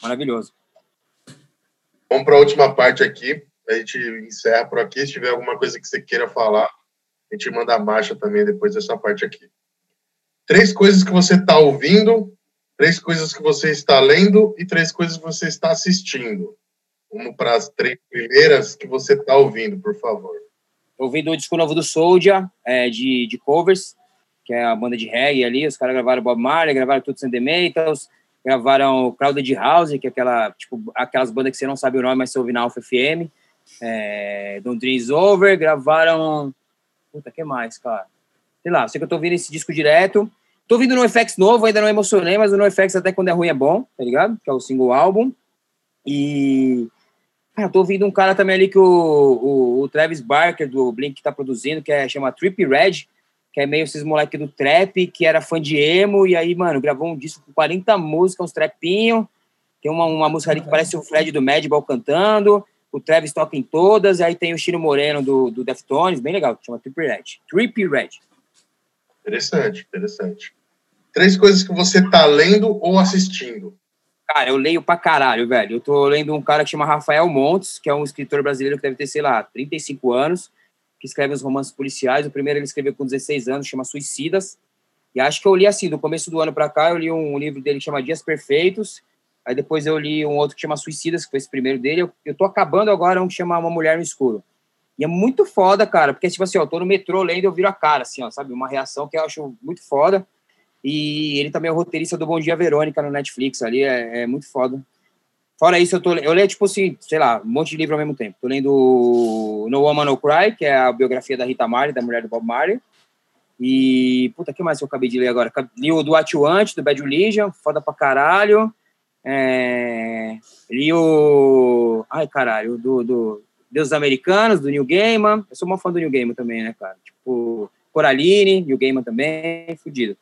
S4: Maravilhoso.
S2: Vamos para a última parte aqui. A gente encerra por aqui. Se tiver alguma coisa que você queira falar, a gente manda a marcha também depois dessa parte aqui. Três coisas que você está ouvindo, três coisas que você está lendo e três coisas que você está assistindo. Vamos para as três primeiras que você está ouvindo, por favor.
S4: ouvindo o disco novo do Soulja, é, de, de covers, que é a banda de reggae ali. Os caras gravaram Bob Marley, gravaram Tudo Sem The Metals, gravaram Crowded House, que é aquela, tipo, aquelas bandas que você não sabe o nome, mas você ouve na Alpha FM. É, Don't Dreams Over, gravaram. Puta, que mais, cara? Sei lá, sei que eu tô ouvindo esse disco direto. Tô ouvindo no FX novo, ainda não emocionei, mas o NoFX até quando é ruim é bom, tá ligado? Que é o single álbum. E. Cara, tô ouvindo um cara também ali que o, o, o Travis Barker do Blink tá produzindo, que é, chama Trippy Red, que é meio esses moleque do trap, que era fã de emo, e aí, mano, gravou um disco com 40 músicas, uns trapinho. Tem uma, uma música ali que parece o Fred do Madball cantando. O Travis toca em todas. Aí tem o Chino Moreno do, do Deftones, bem legal, que chama Trippy Red. Trippy Red.
S2: Interessante, interessante. Três coisas que você tá lendo ou assistindo.
S4: Cara, eu leio pra caralho, velho. Eu tô lendo um cara que chama Rafael Montes, que é um escritor brasileiro que deve ter, sei lá, 35 anos, que escreve os romances policiais. O primeiro ele escreveu com 16 anos, chama Suicidas. E acho que eu li assim, do começo do ano pra cá, eu li um livro dele que chama Dias Perfeitos. Aí depois eu li um outro que chama Suicidas, que foi esse primeiro dele. Eu, eu tô acabando agora um que chama Uma Mulher no Escuro. E é muito foda, cara, porque, tipo assim, ó, eu tô no metrô lendo eu viro a cara, assim, ó, sabe? Uma reação que eu acho muito foda. E ele também é o roteirista do Bom Dia Verônica no Netflix ali, é, é muito foda. Fora isso, eu, tô, eu leio, tipo assim, sei lá, um monte de livro ao mesmo tempo. Tô lendo No Woman No Cry, que é a biografia da Rita Marley, da mulher do Bob Marley. E, puta, que mais eu acabei de ler agora? Li o do Want, do Bad Religion, foda pra caralho. É, li o... Ai, caralho, do, do Deus Americanos, do New Gaiman. Eu sou uma fã do New Gaiman também, né, cara? Tipo, Coraline, New Gaiman também, fudido.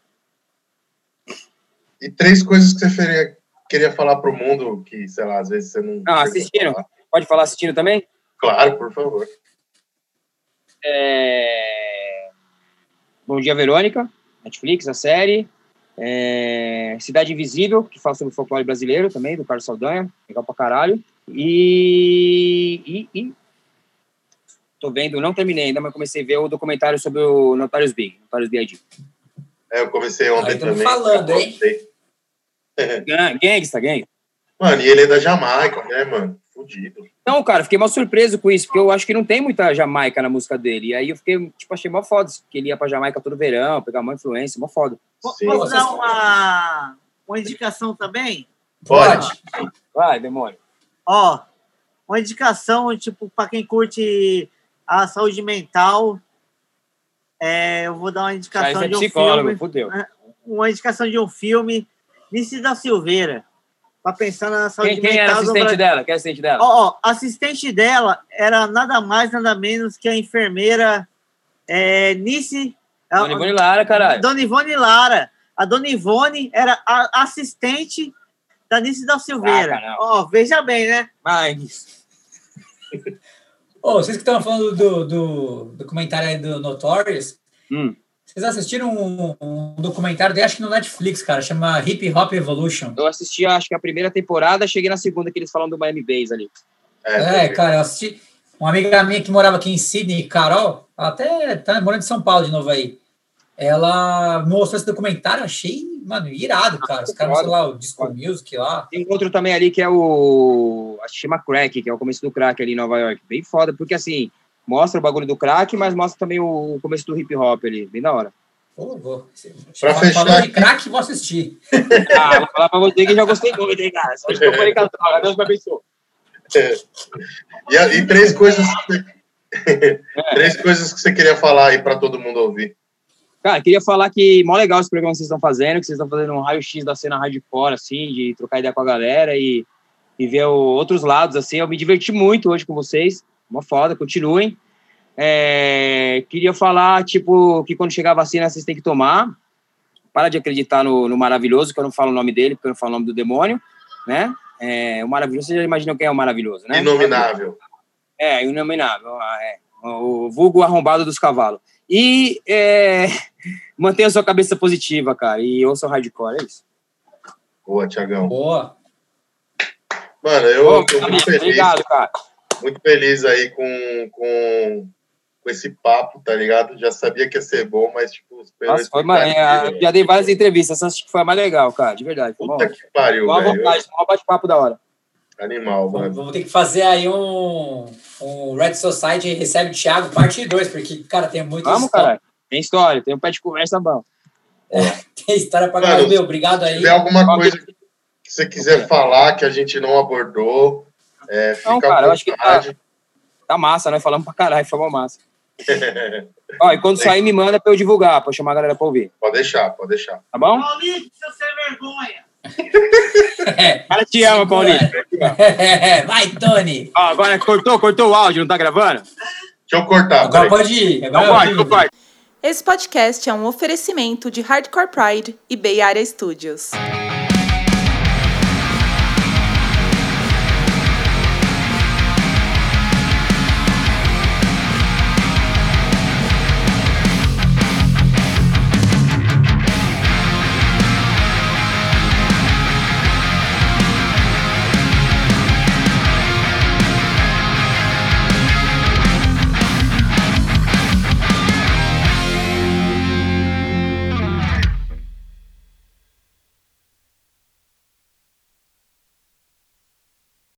S2: E três coisas que você queria, queria falar pro mundo que, sei lá, às vezes você não.
S4: Ah, assistiram? Falar. Pode falar assistindo também?
S2: Claro, por favor.
S4: É... Bom Dia Verônica, Netflix, a série. É... Cidade Invisível, que fala sobre o folclore brasileiro também, do Carlos Saldanha, legal pra caralho. E, e, e... tô vendo, não terminei ainda, mas comecei a ver o documentário sobre o Notorious Big, Notorious B.I.G.
S2: É, eu comecei ontem
S3: Aí
S2: também.
S3: falando, hein?
S4: Gangsta, gangsta.
S2: Mano, e ele é da Jamaica, né, mano? Fudido.
S4: Não, cara, fiquei mal surpreso com isso, porque eu acho que não tem muita Jamaica na música dele. E aí eu fiquei, tipo, achei mó foda, que ele ia pra Jamaica todo verão, pegar uma influência, mó foda.
S2: Sim.
S5: Posso dar uma, uma indicação também?
S2: Pode.
S4: Vai, demônio.
S5: Ó, uma indicação, tipo, para quem curte a saúde mental, é, eu vou dar uma indicação
S4: você é
S5: de um filme.
S4: fudeu.
S5: Uma indicação de um filme, Nice da Silveira, para pensar na saúde
S4: Quem, quem
S5: mental
S4: era
S5: do
S4: assistente
S5: Brasil.
S4: dela? Quem é assistente dela?
S5: Ó, ó, assistente dela era nada mais, nada menos que a enfermeira é, Nice. a-
S4: Dona Ivone Lara, caralho.
S5: Dona Ivone Lara. A Dona Ivone era a assistente da Nice da Silveira.
S4: Ah.
S5: Ó, veja bem, né?
S4: Mas,
S3: Ô, vocês que estão falando do, do documentário aí do Notorious,
S4: hum,
S3: vocês assistiram um, um documentário dele, acho que no Netflix, cara, chama Hip Hop Evolution.
S4: eu assisti, acho que a primeira temporada, cheguei na segunda que eles falam do Miami Bass ali.
S3: É, cara, eu assisti. Uma amiga minha que morava aqui em Sydney, Carol, ela até tá morando em São Paulo de novo aí. Ela mostrou esse documentário, achei, mano, irado, cara. Os caras, sei lá, o Disco Music lá.
S4: Tem um outro também ali que é o. Acho que chama Crack, que é o começo do crack ali em Nova York. Bem foda, porque assim, mostra o bagulho do crack, mas mostra também o começo do hip hop ali. Bem da hora.
S3: Vou.
S2: Pra
S3: Falou
S2: fechar
S3: de crack, vou assistir.
S4: Ah, vou falar pra você que já gostei muito, hein, cara. Só de que eu falei droga, Deus me abençoe.
S2: E, a- e três coisas. que você- três coisas que você queria falar aí para todo mundo ouvir.
S4: Cara, queria falar que mó legal esse programa que vocês estão fazendo, que vocês estão fazendo um raio-x da cena hardcore, assim, de trocar ideia com a galera e, e ver o- outros lados, assim. Eu me diverti muito hoje com vocês. Uma foda, continuem. É, queria falar, tipo, que quando chegar a vacina vocês têm que tomar. Para de acreditar no, no maravilhoso, que eu não falo o nome dele, porque eu não falo o nome do demônio, né? É, o maravilhoso, vocês já imaginam quem é o maravilhoso, né?
S2: Inominável.
S4: É, inominável. ah, É. O vulgo arrombado dos cavalos. E é, mantenha a sua cabeça positiva, cara. E ouça o hardcore, é isso.
S2: Boa, Tiagão.
S3: Boa.
S2: Mano, eu
S4: Ô,
S2: tô muito feliz.
S4: Obrigado, cara.
S2: Muito feliz aí com, com, com esse papo, tá ligado? Já sabia que ia ser bom, mas, tipo,
S4: Nossa, foi uma, é, já dei várias entrevistas. Essa acho que foi a mais legal, cara. De verdade. Foi
S2: Puta
S4: bom.
S2: que pariu,
S4: Uma
S2: velho.
S4: vontade, um bate-papo da hora.
S2: Animal,
S3: Vamos,
S2: mano.
S3: vamos ter que fazer aí um, um Red Society recebe o Thiago, parte 2, porque, cara, tem muito
S4: Vamos, caralho. Tem história, tem um pé de conversa bom.
S3: Tem história pra
S2: Mano.
S3: Meu, obrigado
S2: Se
S3: aí.
S2: tiver alguma coisa que você quiser falar que a gente não abordou, é, fica
S4: Não, cara, eu acho que tá-. Tá massa, nós falamos pra caralho, foi uma massa. Ó, e quando sair, me manda pra eu divulgar, pra eu chamar a galera pra ouvir.
S2: pode deixar, pode deixar.
S4: Tá bom?
S5: Paulito, seu sem vergonha.
S3: É.
S4: Cara, te ama. Paulinho.
S3: Vai, Tony.
S4: Ó, agora cortou, cortou o áudio, não tá gravando?
S2: Deixa eu cortar.
S3: Agora pode ir.
S4: Então
S3: Agora
S4: pode, então
S3: vi.
S4: pode.
S7: Esse podcast é um oferecimento de Hardcore Pride e Bay Area Studios.